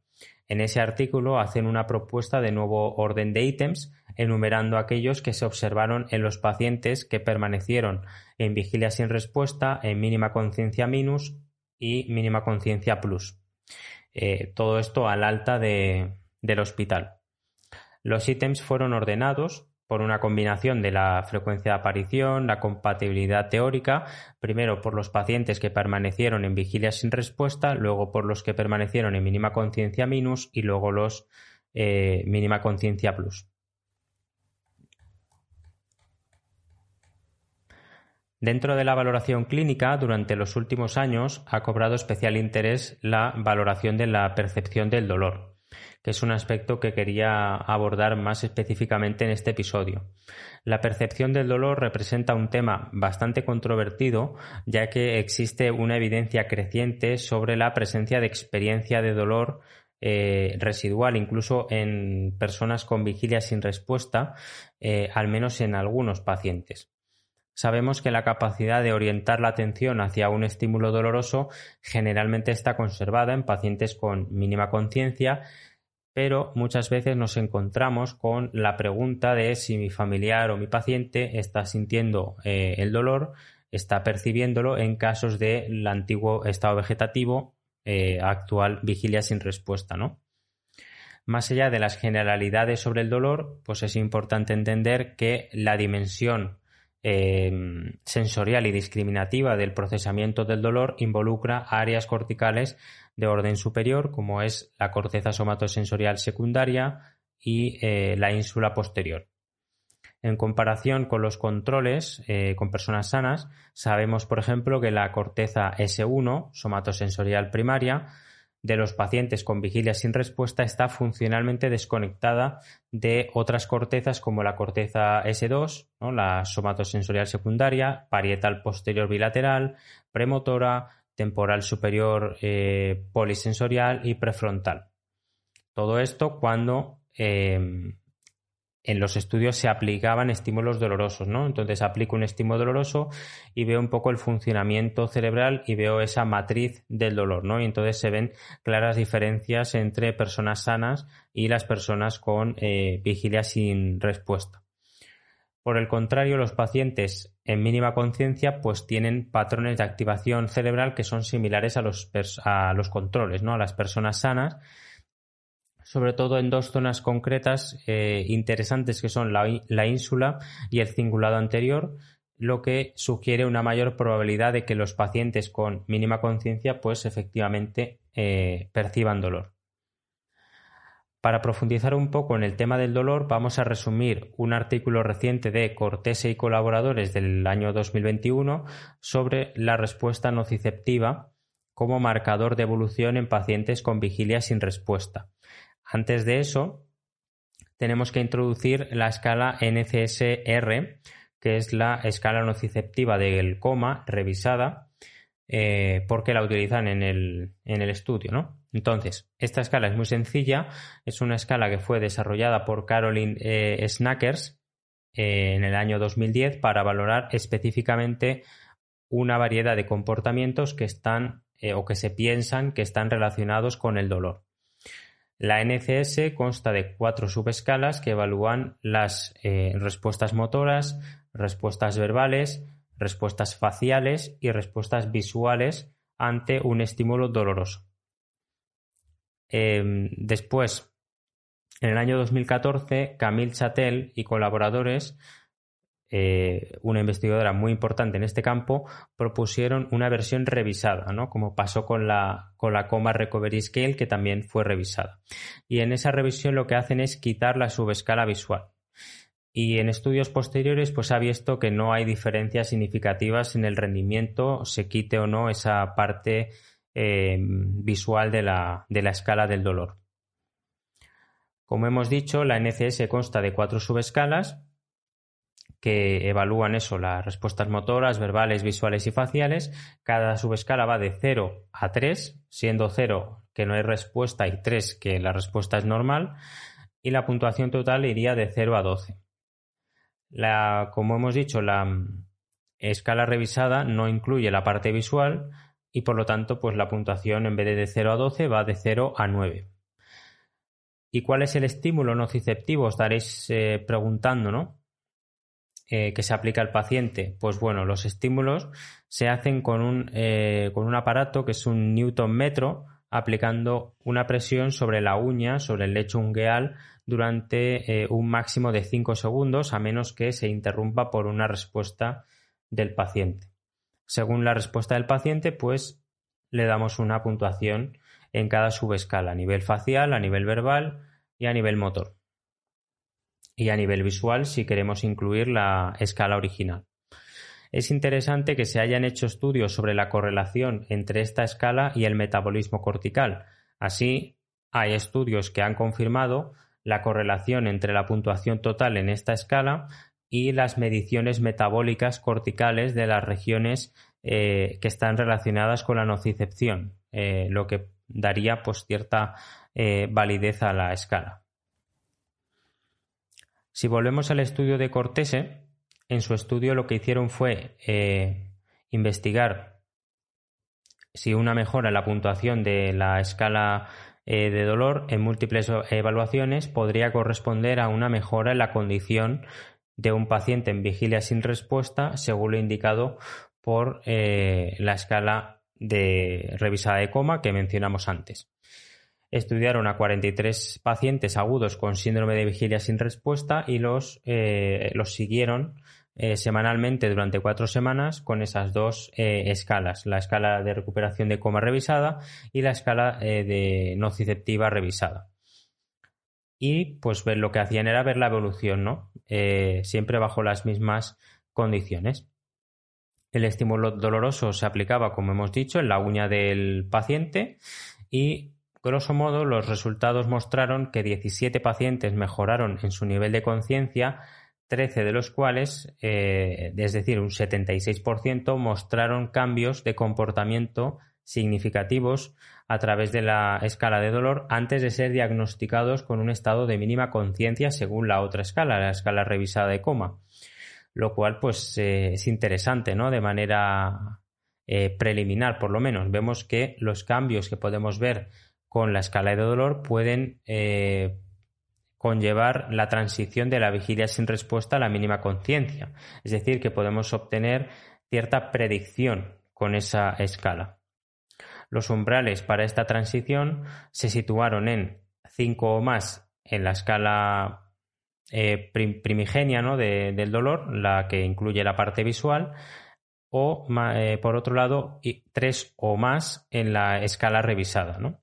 En ese artículo hacen una propuesta de nuevo orden de ítems, enumerando aquellos que se observaron en los pacientes que permanecieron en vigilia sin respuesta, en mínima conciencia minus y mínima conciencia plus. Eh, todo esto al alta del hospital. Los ítems fueron ordenados por una combinación de la frecuencia de aparición, la compatibilidad teórica, primero por los pacientes que permanecieron en vigilia sin respuesta, luego por los que permanecieron en mínima conciencia minus y luego los eh, mínima conciencia plus. Dentro de la valoración clínica, durante los últimos años ha cobrado especial interés la valoración de la percepción del dolor. Que es un aspecto que quería abordar más específicamente en este episodio. La percepción del dolor representa un tema bastante controvertido, ya que existe una evidencia creciente sobre la presencia de experiencia de dolor eh, residual, incluso en personas con vigilia sin respuesta, eh, al menos en algunos pacientes. Sabemos que la capacidad de orientar la atención hacia un estímulo doloroso generalmente está conservada en pacientes con mínima conciencia pero muchas veces nos encontramos con la pregunta de si mi familiar o mi paciente está sintiendo eh, el dolor, está percibiéndolo en casos del antiguo estado vegetativo, eh, actual vigilia sin respuesta, ¿no? Más allá de las generalidades sobre el dolor, pues es importante entender que la dimensión eh, sensorial y discriminativa del procesamiento del dolor involucra áreas corticales de orden superior, como es la corteza somatosensorial secundaria y eh, la ínsula posterior. En comparación con los controles eh, con personas sanas, sabemos, por ejemplo, que la corteza S1, somatosensorial primaria, de los pacientes con vigilia sin respuesta está funcionalmente desconectada de otras cortezas como la corteza S2, la somatosensorial secundaria, parietal posterior bilateral, premotora, temporal superior eh, polisensorial y prefrontal. Todo esto cuando em, en los estudios se aplicaban estímulos dolorosos, ¿no? Entonces aplico un estímulo doloroso y veo un poco el funcionamiento cerebral y veo esa matriz del dolor, ¿no? Y entonces se ven claras diferencias entre personas sanas y las personas con eh, vigilia sin respuesta. Por el contrario, los pacientes en mínima conciencia pues tienen patrones de activación cerebral que son similares a los, a los controles, ¿no? a las personas sanas, sobre todo en dos zonas concretas eh, interesantes que son la, ínsula y el cingulado anterior, lo que sugiere una mayor probabilidad de que los pacientes con mínima conciencia pues efectivamente eh, perciban dolor. Para profundizar un poco en el tema del dolor, vamos a resumir un artículo reciente de Cortese y colaboradores del año 2021 sobre la respuesta nociceptiva como marcador de evolución en pacientes con vigilia sin respuesta. Antes de eso, tenemos que introducir la escala NCSR, que es la escala nociceptiva del coma revisada, eh, porque la utilizan en el, en el estudio, ¿no? Entonces, esta escala es muy sencilla, es una escala que fue desarrollada por Caroline eh, Snackers eh, en el año 2010 para valorar específicamente una variedad de comportamientos que están eh, o que se piensan que están relacionados con el dolor. La NCS consta de cuatro subescalas que evalúan las respuestas motoras, respuestas verbales, respuestas faciales y respuestas visuales ante un estímulo doloroso. Em, después, en el año 2014, Camille Chatel y colaboradores, eh, una investigadora muy importante en este campo, propusieron una versión revisada, ¿no? como pasó con la, con la Coma Recovery Scale, que también fue revisada. Y en esa revisión lo que hacen es quitar la subescala visual. Y en estudios posteriores, pues ha visto que no hay diferencias significativas en el rendimiento, se quite o no esa parte eh, visual de la, de la escala del dolor. Como hemos dicho, la NCS consta de cuatro subescalas que evalúan eso, las respuestas motoras, verbales, visuales y faciales. Cada subescala va de 0 a 3, siendo 0 que no hay respuesta y 3 que la respuesta es normal. Y la puntuación total iría de 0 a 12. La, como hemos dicho, la mm, escala revisada no incluye la parte visual, y por lo tanto pues la puntuación en vez de de 0 a 12 va de 0 a 9. ¿Y cuál es el estímulo nociceptivo? Estaréis eh, preguntando, ¿no? Eh, que se aplica al paciente. Pues bueno, los estímulos se hacen con un, eh, con un aparato que es un Newton metro, aplicando una presión sobre la uña, sobre el lecho ungueal, durante un máximo de 5 segundos, a menos que se interrumpa por una respuesta del paciente. Según la respuesta del paciente, pues le damos una puntuación en cada subescala, a nivel facial, a nivel verbal y a nivel motor. Y a nivel visual si queremos incluir la escala original. Es interesante que se hayan hecho estudios sobre la correlación entre esta escala y el metabolismo cortical. Así, hay estudios que han confirmado la correlación entre la puntuación total en esta escala y las mediciones metabólicas corticales de las regiones eh, que están relacionadas con la nocicepción, eh, lo que daría pues, cierta eh, validez a la escala. Si volvemos al estudio de Cortese, en su estudio lo que hicieron fue investigar si una mejora en la puntuación de la escala de dolor en múltiples evaluaciones podría corresponder a una mejora en la condición de un paciente en vigilia sin respuesta según lo indicado por eh, la escala de revisada de coma que mencionamos antes. Estudiaron a 43 pacientes agudos con síndrome de vigilia sin respuesta y los, eh, los siguieron eh, semanalmente durante cuatro semanas con esas dos escalas, la escala de recuperación de coma revisada y la escala de nociceptiva revisada. Y pues ver, lo que hacían era ver la evolución, ¿no? siempre bajo las mismas condiciones. El estímulo doloroso se aplicaba, como hemos dicho, en la uña del paciente y, grosso modo, los resultados mostraron que 17 pacientes mejoraron en su nivel de conciencia, 13 de los cuales, eh, es decir, un 76%, mostraron cambios de comportamiento significativos a través de la escala de dolor antes de ser diagnosticados con un estado de mínima conciencia según la otra escala, la escala revisada de coma lo cual pues eh, es interesante, ¿no? De manera eh, preliminar, por lo menos. Vemos que los cambios que podemos ver con la escala de dolor pueden eh, conllevar la transición de la vigilia sin respuesta a la mínima conciencia. Es decir, que podemos obtener cierta predicción con esa escala. Los umbrales para esta transición se situaron en 5 o más en la escala eh, primigenia ¿no? del dolor, la que incluye la parte visual, o eh, por otro lado, tres o más en la escala revisada. ¿no?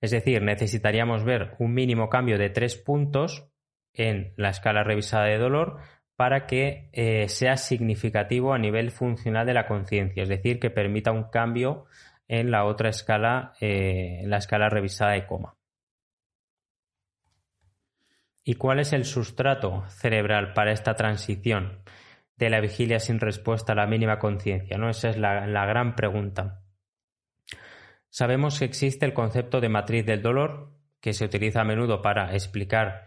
Es decir, necesitaríamos ver un mínimo cambio de tres puntos en la escala revisada de dolor para que eh, sea significativo a nivel funcional de la conciencia, es decir, que permita un cambio en la otra escala, en la escala revisada de coma. ¿Y cuál es el sustrato cerebral para esta transición de la vigilia sin respuesta a la mínima conciencia? ¿no? Esa es la gran pregunta. Sabemos que existe el concepto de matriz del dolor, que se utiliza a menudo para explicar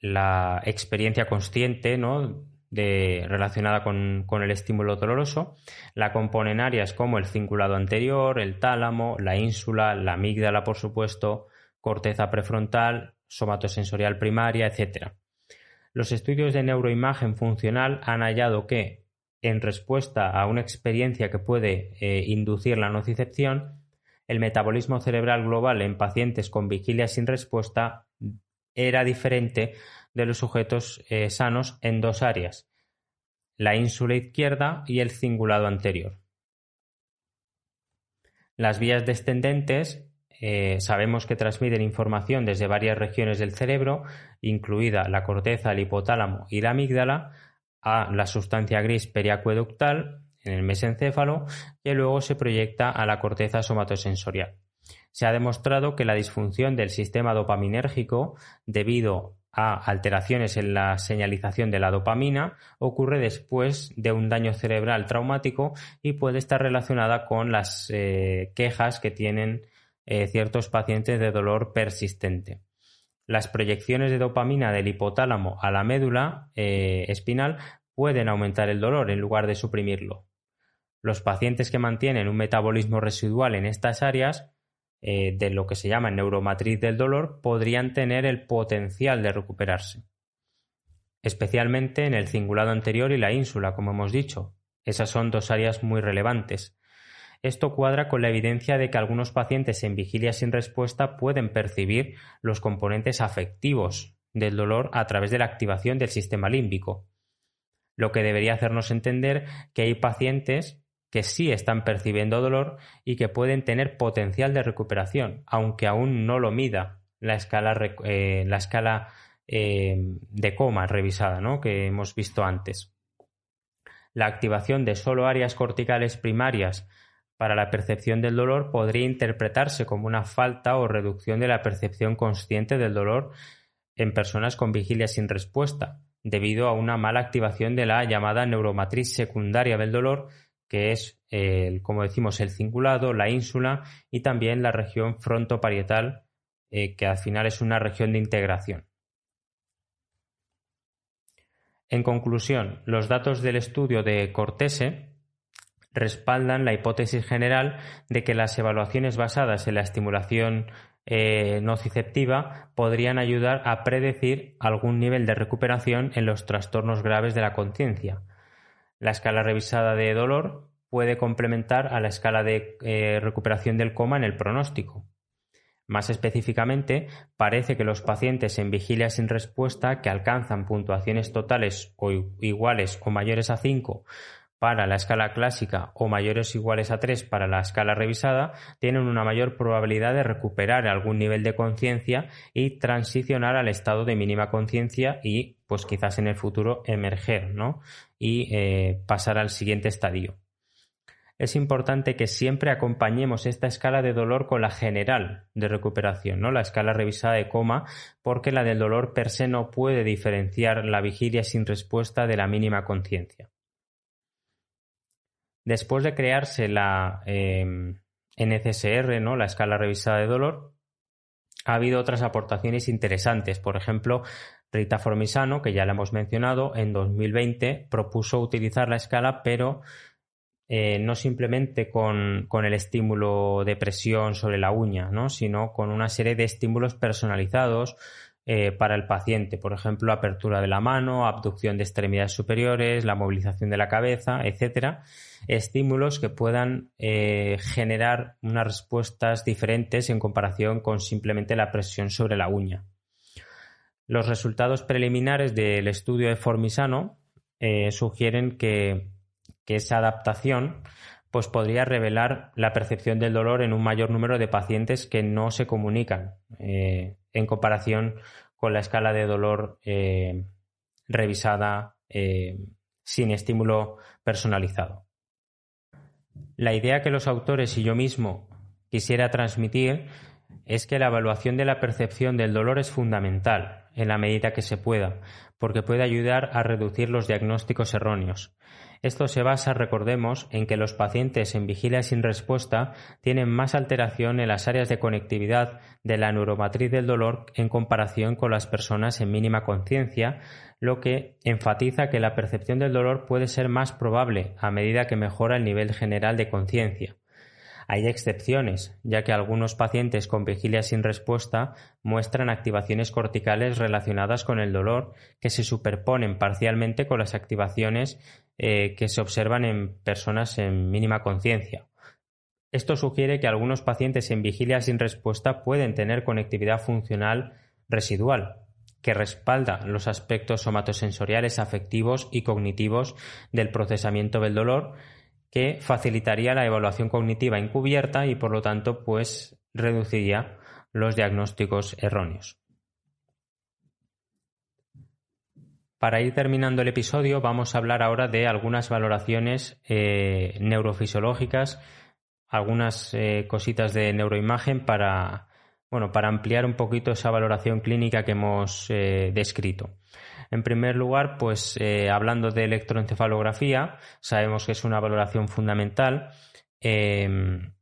la experiencia consciente ¿no? relacionada con, con, el estímulo doloroso. La componen áreas como el cingulado anterior, el tálamo, la ínsula, la amígdala, por supuesto, corteza prefrontal, somatosensorial primaria, etc. Los estudios de neuroimagen funcional han hallado que, en respuesta a una experiencia que puede eh, inducir la nocicepción, el metabolismo cerebral global en pacientes con vigilia sin respuesta era diferente de los sujetos eh, sanos en dos áreas, la ínsula izquierda y el cingulado anterior. Las vías descendentes eh, sabemos que transmiten información desde varias regiones del cerebro, incluida la corteza, el hipotálamo y la amígdala, a la sustancia gris periacueductal en el mesencéfalo, que luego se proyecta a la corteza somatosensorial. Se ha demostrado que la disfunción del sistema dopaminérgico debido a alteraciones en la señalización de la dopamina ocurre después de un daño cerebral traumático y puede estar relacionada con las eh, quejas que tienen eh, ciertos pacientes de dolor persistente. Las proyecciones de dopamina del hipotálamo a la médula eh, espinal pueden aumentar el dolor en lugar de suprimirlo. Los pacientes que mantienen un metabolismo residual en estas áreas, eh, de lo que se llama neuromatriz del dolor, podrían tener el potencial de recuperarse. Especialmente en el cingulado anterior y la ínsula, como hemos dicho. Esas son dos áreas muy relevantes. Esto cuadra con la evidencia de que algunos pacientes en vigilia sin respuesta pueden percibir los componentes afectivos del dolor a través de la activación del sistema límbico, lo que debería hacernos entender que hay pacientes que sí están percibiendo dolor y que pueden tener potencial de recuperación, aunque aún no lo mida la escala, eh, la escala eh, de coma revisada ¿no? que hemos visto antes. La activación de solo áreas corticales primarias para la percepción del dolor podría interpretarse como una falta o reducción de la percepción consciente del dolor en personas con vigilia sin respuesta, debido a una mala activación de la llamada neuromatriz secundaria del dolor, que es, como decimos, el cingulado, la ínsula y también la región frontoparietal, eh, que al final es una región de integración. En conclusión, los datos del estudio de Cortese respaldan la hipótesis general de que las evaluaciones basadas en la estimulación eh, nociceptiva podrían ayudar a predecir algún nivel de recuperación en los trastornos graves de la conciencia. La escala revisada de dolor puede complementar a la escala de eh, recuperación del coma en el pronóstico. Más específicamente, parece que los pacientes en vigilia sin respuesta que alcanzan puntuaciones totales o iguales o mayores a 5 para la escala clásica o mayores o iguales a 3 para la escala revisada, tienen una mayor probabilidad de recuperar algún nivel de conciencia y transicionar al estado de mínima conciencia y, pues quizás en el futuro, emerger, ¿no? Y eh, pasar al siguiente estadio. Es importante que siempre acompañemos esta escala de dolor con la general de recuperación, ¿no? La escala revisada de coma, porque la del dolor per se no puede diferenciar la vigilia sin respuesta de la mínima conciencia. Después de crearse la em, NCSR, ¿no? la escala revisada de dolor, ha habido otras aportaciones interesantes. Por ejemplo, Rita Formisano, que ya la hemos mencionado, en 2020 propuso utilizar la escala, pero eh, no simplemente con, con, el estímulo de presión sobre la uña, ¿no? sino con una serie de estímulos personalizados eh, para el paciente, por ejemplo, apertura de la mano, abducción de extremidades superiores, la movilización de la cabeza, etcétera, estímulos que puedan eh, generar unas respuestas diferentes en comparación con simplemente la presión sobre la uña. Los resultados preliminares del estudio de Formisano eh, sugieren que, esa adaptación pues podría revelar la percepción del dolor en un mayor número de pacientes que no se comunican en comparación con la escala de dolor eh, revisada eh, sin estímulo personalizado. La idea que los autores y yo mismo quisiera transmitir es que la evaluación de la percepción del dolor es fundamental en la medida que se pueda, porque puede ayudar a reducir los diagnósticos erróneos. Esto se basa, recordemos, en que los pacientes en vigilia sin respuesta tienen más alteración en las áreas de conectividad de la neuromatriz del dolor en comparación con las personas en mínima conciencia, lo que enfatiza que la percepción del dolor puede ser más probable a medida que mejora el nivel general de conciencia. Hay excepciones, ya que algunos pacientes con vigilia sin respuesta muestran activaciones corticales relacionadas con el dolor que se superponen parcialmente con las activaciones eh, que se observan en personas en mínima conciencia. Esto sugiere que algunos pacientes en vigilia sin respuesta pueden tener conectividad funcional residual, que respalda los aspectos somatosensoriales, afectivos y cognitivos del procesamiento del dolor que facilitaría la evaluación cognitiva encubierta y por lo tanto pues reduciría los diagnósticos erróneos. Para ir terminando el episodio vamos a hablar ahora de algunas valoraciones eh, neurofisiológicas, algunas eh, cositas de neuroimagen para, bueno, para ampliar un poquito esa valoración clínica que hemos eh, descrito. En primer lugar, pues eh, hablando de electroencefalografía, sabemos que es una valoración fundamental. Em,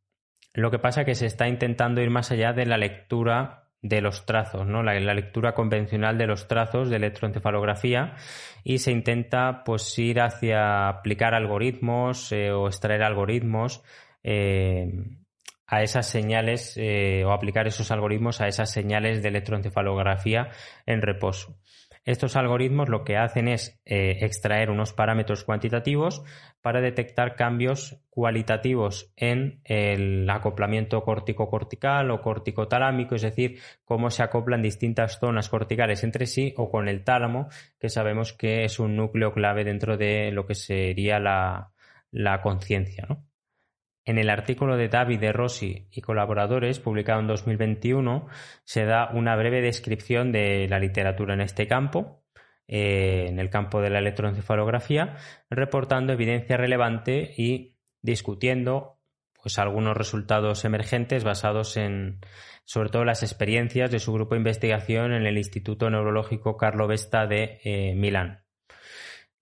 lo que pasa es que se está intentando ir más allá de la lectura de los trazos, ¿no? La, lectura convencional de los trazos de electroencefalografía y se intenta pues ir hacia aplicar algoritmos eh, o extraer algoritmos em, a esas señales eh, o aplicar esos algoritmos a esas señales de electroencefalografía en reposo. Estos algoritmos lo que hacen es eh, extraer unos parámetros cuantitativos para detectar cambios cualitativos en el acoplamiento córtico-cortical o córtico-talámico, es decir, cómo se acoplan distintas zonas corticales entre sí o con el tálamo, que sabemos que es un núcleo clave dentro de lo que sería la, la conciencia. ¿no? En el artículo de David de Rossi y colaboradores, publicado en 2021, se da una breve descripción de la literatura en este campo, eh, en el campo de la electroencefalografía, reportando evidencia relevante y discutiendo pues algunos resultados emergentes basados en sobre todo las experiencias de su grupo de investigación en el Instituto Neurológico Carlo Vesta de eh, Milán.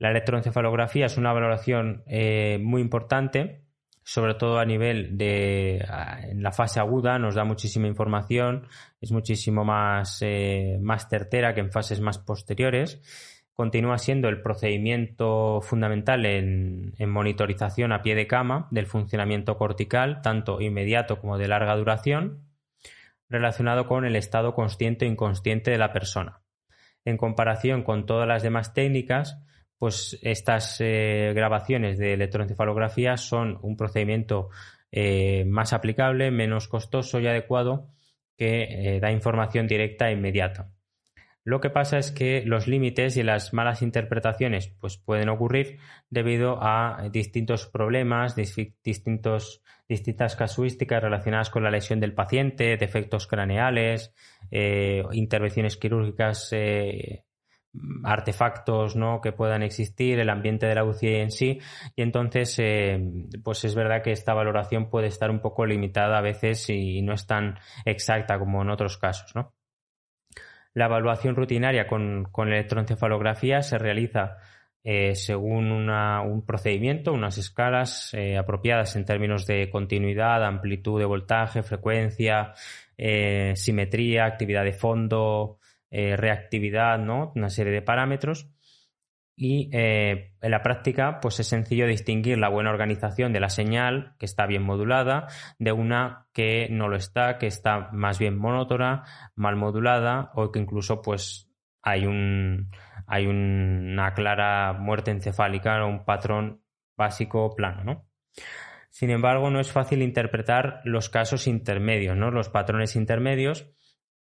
La electroencefalografía es una valoración eh, muy importante, sobre todo a nivel de en la fase aguda, nos da muchísima información, es muchísimo más, eh, más certera que en fases más posteriores continúa siendo el procedimiento fundamental en, monitorización a pie de cama del funcionamiento cortical, tanto inmediato como de larga duración, relacionado con el estado consciente e inconsciente de la persona. En comparación con todas las demás técnicas, pues estas eh, grabaciones de electroencefalografía son un procedimiento eh, más aplicable, menos costoso y adecuado que eh, da información directa e inmediata. Lo que pasa es que los límites y las malas interpretaciones pues, pueden ocurrir debido a distintos problemas, distintas casuísticas relacionadas con la lesión del paciente, defectos craneales, intervenciones quirúrgicas, artefactos ¿no? que puedan existir, el ambiente de la UCI en sí, y entonces eh, pues es verdad que esta valoración puede estar un poco limitada a veces y no es tan exacta como en otros casos. ¿no? La evaluación rutinaria con, electroencefalografía se realiza eh, según un procedimiento, unas escalas eh, apropiadas en términos de continuidad, amplitud de voltaje, frecuencia, simetría, actividad de fondo, reactividad, ¿no? Una serie de parámetros y eh, en la práctica, pues es sencillo distinguir la buena organización de la señal, que está bien modulada, de una que no lo está, que está más bien monótona, mal modulada, o que incluso pues hay un hay una clara muerte encefálica o un patrón básico plano, ¿no? Sin embargo, no es fácil interpretar los casos intermedios, ¿no? Los patrones intermedios,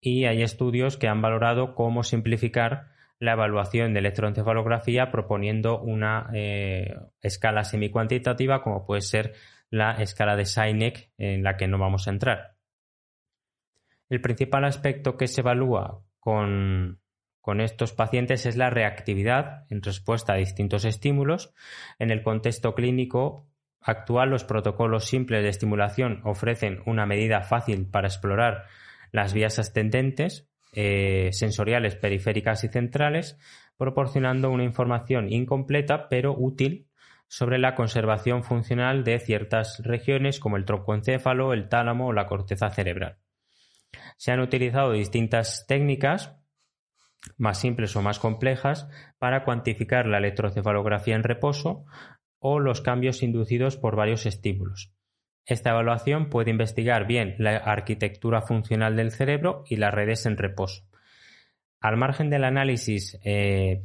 y hay estudios que han valorado cómo simplificar la evaluación de electroencefalografía proponiendo una eh, escala semicuantitativa como puede ser la escala de Sinek en la que no vamos a entrar. El principal aspecto que se evalúa con, con estos pacientes es la reactividad en respuesta a distintos estímulos. En el contexto clínico actual, los protocolos simples de estimulación ofrecen una medida fácil para explorar las vías ascendentes, eh, sensoriales periféricas y centrales, proporcionando una información incompleta pero útil sobre la conservación funcional de ciertas regiones como el troncoencéfalo, el tálamo o la corteza cerebral. Se han utilizado distintas técnicas, más simples o más complejas, para cuantificar la electrocefalografía en reposo o los cambios inducidos por varios estímulos. Esta evaluación puede investigar bien la arquitectura funcional del cerebro y las redes en reposo. Al margen del análisis eh,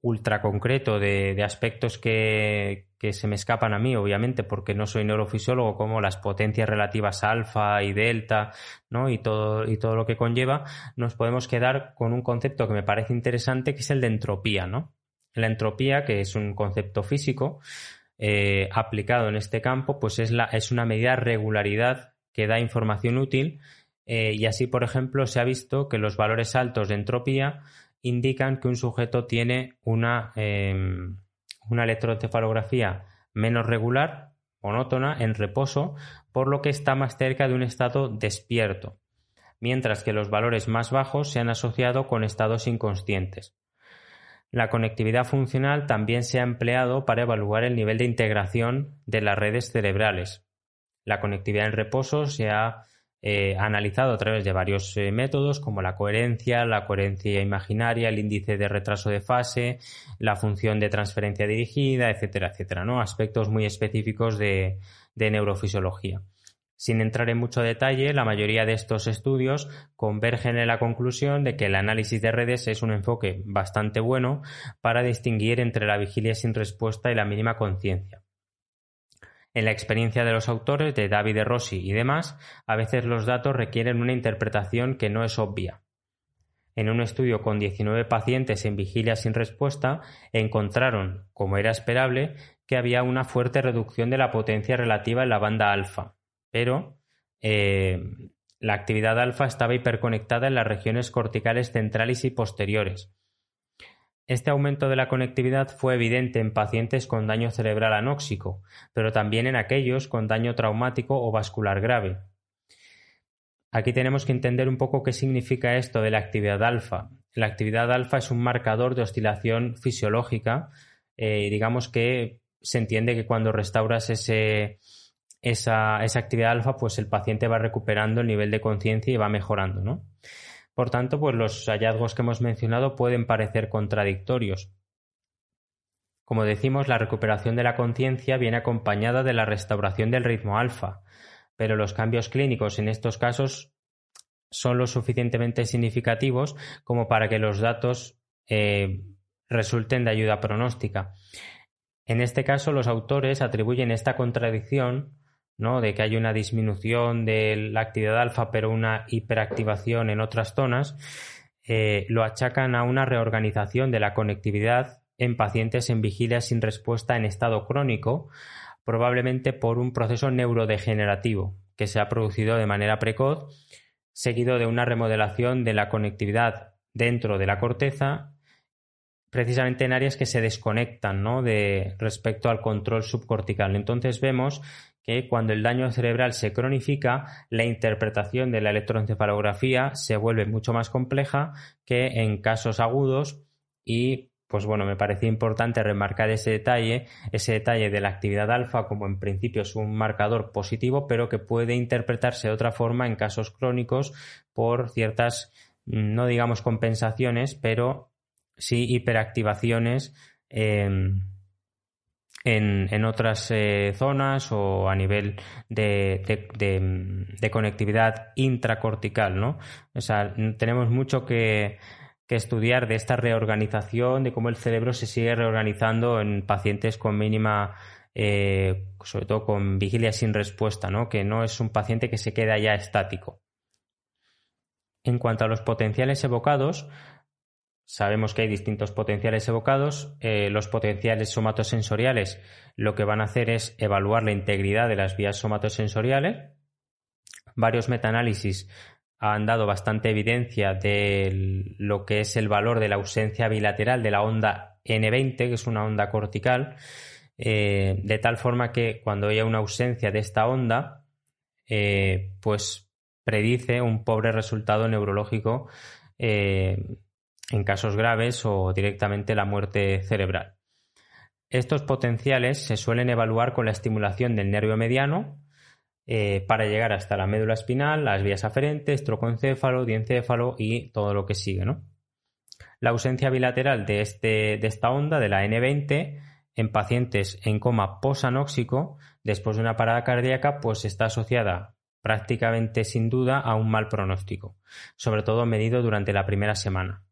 ultra concreto de, aspectos que, se me escapan a mí, obviamente, porque no soy neurofisiólogo, como las potencias relativas alfa y delta, ¿no? Y todo, y todo lo que conlleva, nos podemos quedar con un concepto que me parece interesante, que es el de entropía, ¿no? La entropía, que es un concepto físico, eh, aplicado en este campo, pues es, una medida de regularidad que da información útil eh, y así, por ejemplo, se ha visto que los valores altos de entropía indican que un sujeto tiene una, em, una electroencefalografía menos regular, monótona, en reposo, por lo que está más cerca de un estado despierto, mientras que los valores más bajos se han asociado con estados inconscientes. La conectividad funcional también se ha empleado para evaluar el nivel de integración de las redes cerebrales. La conectividad en reposo se ha eh, analizado a través de varios eh, métodos como la coherencia, la coherencia imaginaria, el índice de retraso de fase, la función de transferencia dirigida, etcétera, etcétera, ¿no? Aspectos muy específicos de neurofisiología. Sin entrar en mucho detalle, la mayoría de estos estudios convergen en la conclusión de que el análisis de redes es un enfoque bastante bueno para distinguir entre la vigilia sin respuesta y la mínima conciencia. En la experiencia de los autores, de David Rossi y demás, a veces los datos requieren una interpretación que no es obvia. En un estudio con 19 pacientes en vigilia sin respuesta, encontraron, como era esperable, que había una fuerte reducción de la potencia relativa en la banda alfa, pero eh, la actividad alfa estaba hiperconectada en las regiones corticales centrales y posteriores. Este aumento de la conectividad fue evidente en pacientes con daño cerebral anóxico, pero también en aquellos con daño traumático o vascular grave. Aquí tenemos que entender un poco qué significa esto de la actividad alfa. La actividad alfa es un marcador de oscilación fisiológica eh, digamos que se entiende que cuando restauras ese, esa, esa, actividad alfa, pues el paciente va recuperando el nivel de conciencia y va mejorando, ¿no? Por tanto, pues los hallazgos que hemos mencionado pueden parecer contradictorios. Como decimos, la recuperación de la conciencia viene acompañada de la restauración del ritmo alfa, pero los cambios clínicos en estos casos son lo suficientemente significativos como para que los datos eh, resulten de ayuda pronóstica. En este caso, los autores atribuyen esta contradicción ¿no? de que hay una disminución de la actividad alfa pero una hiperactivación en otras zonas, eh, lo achacan a una reorganización de la conectividad en pacientes en vigilia sin respuesta en estado crónico, probablemente por un proceso neurodegenerativo que se ha producido de manera precoz, seguido de una remodelación de la conectividad dentro de la corteza, precisamente en áreas que se desconectan ¿no? de respecto al control subcortical. Entonces vemos que cuando el daño cerebral se cronifica, la interpretación de la electroencefalografía se vuelve mucho más compleja que en casos agudos y pues bueno, me parecía importante remarcar ese detalle, ese detalle de la actividad alfa como en principio es un marcador positivo, pero que puede interpretarse de otra forma en casos crónicos por ciertas, no digamos compensaciones, pero sí hiperactivaciones. Eh, en, otras eh, zonas o a nivel de, conectividad intracortical, ¿no? O sea, tenemos mucho que, estudiar de esta reorganización, de cómo el cerebro se sigue reorganizando en pacientes con mínima, eh, sobre todo con vigilia sin respuesta, ¿no? Que no es un paciente que se queda ya estático. En cuanto a los potenciales evocados, Sabemos que hay distintos potenciales evocados. Eh, los potenciales somatosensoriales lo que van a hacer es evaluar la integridad de las vías somatosensoriales. Varios metaanálisis han dado bastante evidencia de lo que es el valor de la ausencia bilateral de la onda N20, que es una onda cortical, eh, de tal forma que cuando haya una ausencia de esta onda, eh, pues predice un pobre resultado neurológico en casos graves o directamente la muerte cerebral. Estos potenciales se suelen evaluar con la estimulación del nervio mediano eh, para llegar hasta la médula espinal, las vías aferentes, trocoencéfalo, diencéfalo y todo lo que sigue. La ausencia bilateral de, este, de esta onda, de la N20, en pacientes en coma posanóxico, después de una parada cardíaca, pues está asociada prácticamente sin duda a un mal pronóstico, sobre todo medido durante la primera semana.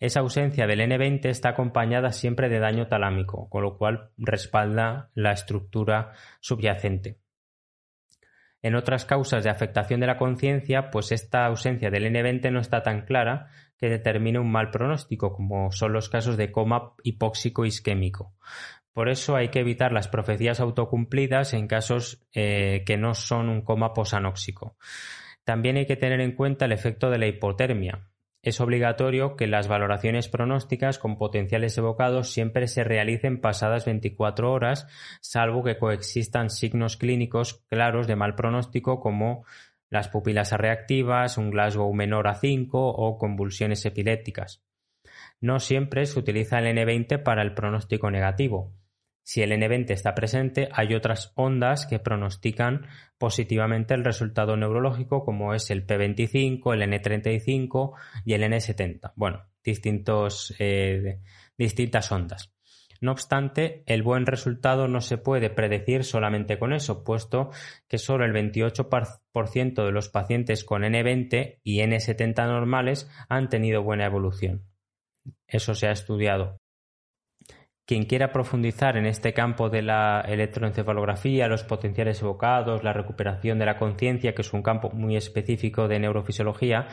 Esa ausencia del N20 está acompañada siempre de daño talámico, con lo cual respalda la estructura subyacente. En otras causas de afectación de la conciencia, pues esta ausencia del N20 no está tan clara que determine un mal pronóstico, como son los casos de coma hipóxico isquémico. Por eso hay que evitar las profecías autocumplidas en casos eh, que no son un coma posanóxico. También hay que tener en cuenta el efecto de la hipotermia, es obligatorio que las valoraciones pronósticas con potenciales evocados siempre se realicen pasadas 24 horas, salvo que coexistan signos clínicos claros de mal pronóstico como las pupilas reactivas, un Glasgow menor a 5 o convulsiones epilépticas. No siempre se utiliza el N20 para el pronóstico negativo. Si el N20 está presente, hay otras ondas que pronostican positivamente el resultado neurológico, como es el P25, el N35 y el N70. Bueno, distintos, eh, distintas ondas. No obstante, el buen resultado no se puede predecir solamente con eso, puesto que solo el 28% de los pacientes con N20 y N70 normales han tenido buena evolución. Eso se ha estudiado quien quiera profundizar en este campo de la electroencefalografía, los potenciales evocados, la recuperación de la conciencia, que es un campo muy específico de neurofisiología,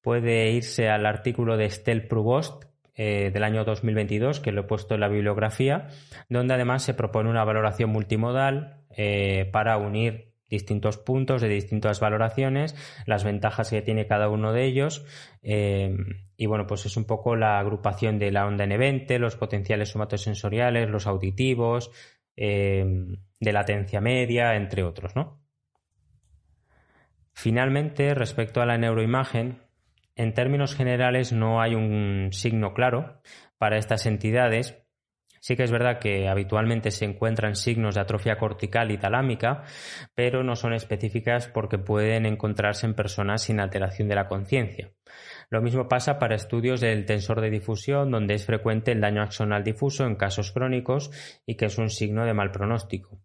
puede irse al artículo de Estelle Prouvost eh, del año 2022, que lo he puesto en la bibliografía, donde además se propone una valoración multimodal eh, para unir distintos puntos de distintas valoraciones, las ventajas que tiene cada uno de ellos. Eh, y bueno, pues es un poco la agrupación de la onda N20, los potenciales somatosensoriales, los auditivos, eh, de latencia media, entre otros, ¿no? Finalmente, respecto a la neuroimagen, en términos generales no hay un signo claro para estas entidades. Sí que es verdad que habitualmente se encuentran signos de atrofia cortical y talámica, pero no son específicas porque pueden encontrarse en personas sin alteración de la conciencia. Lo mismo pasa para estudios del tensor de difusión, donde es frecuente el daño axonal difuso en casos crónicos y que es un signo de mal pronóstico.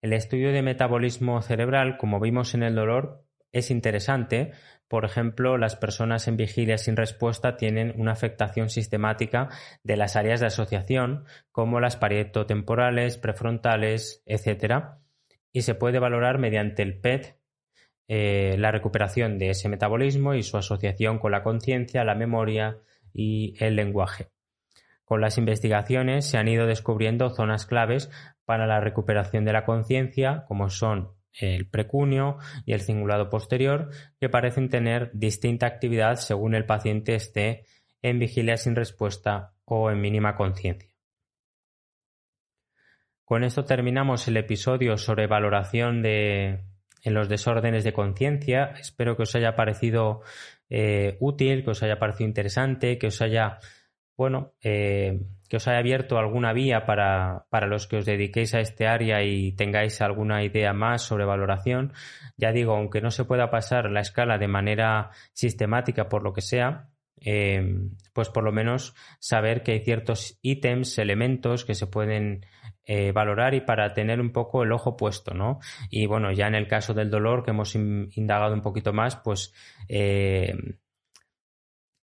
El estudio de metabolismo cerebral, como vimos en el dolor, es interesante. Por ejemplo, las personas en vigilia sin respuesta tienen una afectación sistemática de las áreas de asociación, como las parietotemporales, prefrontales, etc. Y se puede valorar mediante el PET eh, la recuperación de ese metabolismo y su asociación con la conciencia, la memoria y el lenguaje. Con las investigaciones se han ido descubriendo zonas claves para la recuperación de la conciencia, como son el precunio y el cingulado posterior, que parecen tener distinta actividad según el paciente esté en vigilia sin respuesta o en mínima conciencia. Con esto terminamos el episodio sobre valoración de en los desórdenes de conciencia. Espero que os haya parecido eh, útil, que os haya parecido interesante, que os haya bueno, eh, que os haya abierto alguna vía para, para, los que os dediquéis a este área y tengáis alguna idea más sobre valoración. Ya digo, aunque no se pueda pasar la escala de manera sistemática por lo que sea, eh, pues por lo menos saber que hay ciertos ítems, elementos que se pueden eh, valorar y para tener un poco el ojo puesto, ¿no? Y bueno, ya en el caso del dolor que hemos indagado un poquito más, pues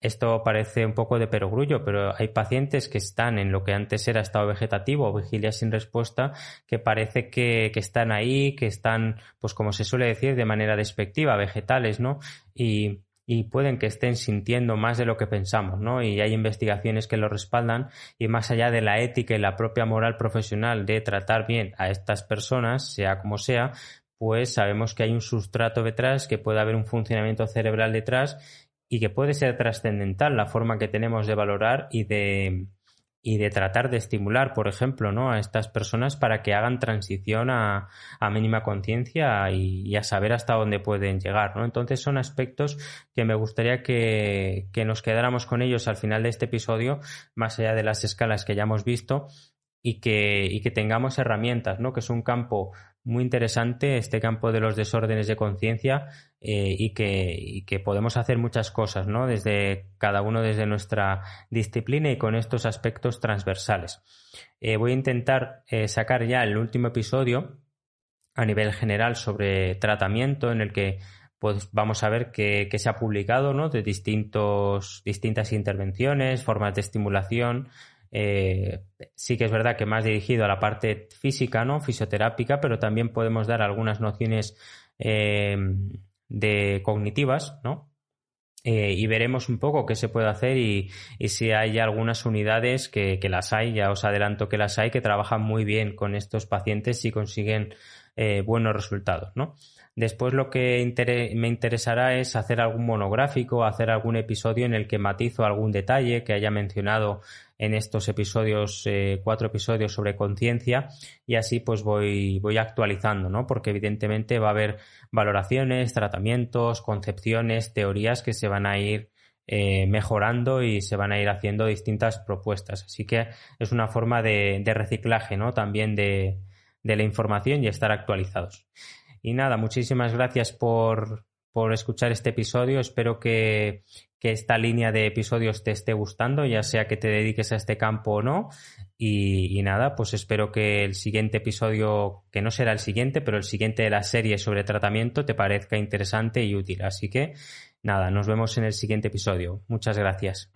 esto parece un poco de perogrullo, pero hay pacientes que están en lo que antes era estado vegetativo o vigilia sin respuesta, que parece que, están ahí, que están, pues como se suele decir, de manera despectiva, vegetales, ¿no? Y, y pueden que estén sintiendo más de lo que pensamos, ¿no? Y hay investigaciones que lo respaldan y más allá de la ética y la propia moral profesional de tratar bien a estas personas, sea como sea, pues sabemos que hay un sustrato detrás, que puede haber un funcionamiento cerebral detrás y que puede ser trascendental la forma que tenemos de valorar y de, y de tratar de estimular, por ejemplo, ¿no? a estas personas para que hagan transición a, mínima conciencia y, a saber hasta dónde pueden llegar. ¿no? Entonces son aspectos que me gustaría que, que nos quedáramos con ellos al final de este episodio, más allá de las escalas que ya hemos visto, y que, y que tengamos herramientas, ¿no? Que es un campo muy interesante, este campo de los desórdenes de conciencia, eh, y, que, podemos hacer muchas cosas, ¿no? Desde cada uno desde nuestra disciplina y con estos aspectos transversales. Eh, voy a intentar eh, sacar ya el último episodio a nivel general sobre tratamiento en el que pues vamos a ver qué, se ha publicado, ¿no? De distintos, distintas intervenciones, formas de estimulación, eh, sí que es verdad que más dirigido a la parte física, ¿no? Fisioterápica, pero también podemos dar algunas nociones eh, de cognitivas, ¿no? Eh, y veremos un poco qué se puede hacer y, si hay algunas unidades que, que, las hay, ya os adelanto que las hay, que trabajan muy bien con estos pacientes y consiguen buenos resultados, ¿no? Después lo que me interesará es hacer algún monográfico, hacer algún episodio en el que matizo algún detalle que haya mencionado en estos episodios, eh, cuatro episodios sobre conciencia y así pues voy, voy actualizando, ¿no? Porque evidentemente va a haber valoraciones, tratamientos, concepciones, teorías que se van a ir eh, mejorando y se van a ir haciendo distintas propuestas. Así que es una forma de, reciclaje, ¿no? También de, de la información y estar actualizados. Y nada, muchísimas gracias por, por escuchar este episodio. Espero que, que, esta línea de episodios te esté gustando, ya sea que te dediques a este campo o no. Y, y, nada, pues espero que el siguiente episodio, que no será el siguiente, pero el siguiente de la serie sobre tratamiento te parezca interesante y útil. Así que nada, nos vemos en el siguiente episodio. Muchas gracias.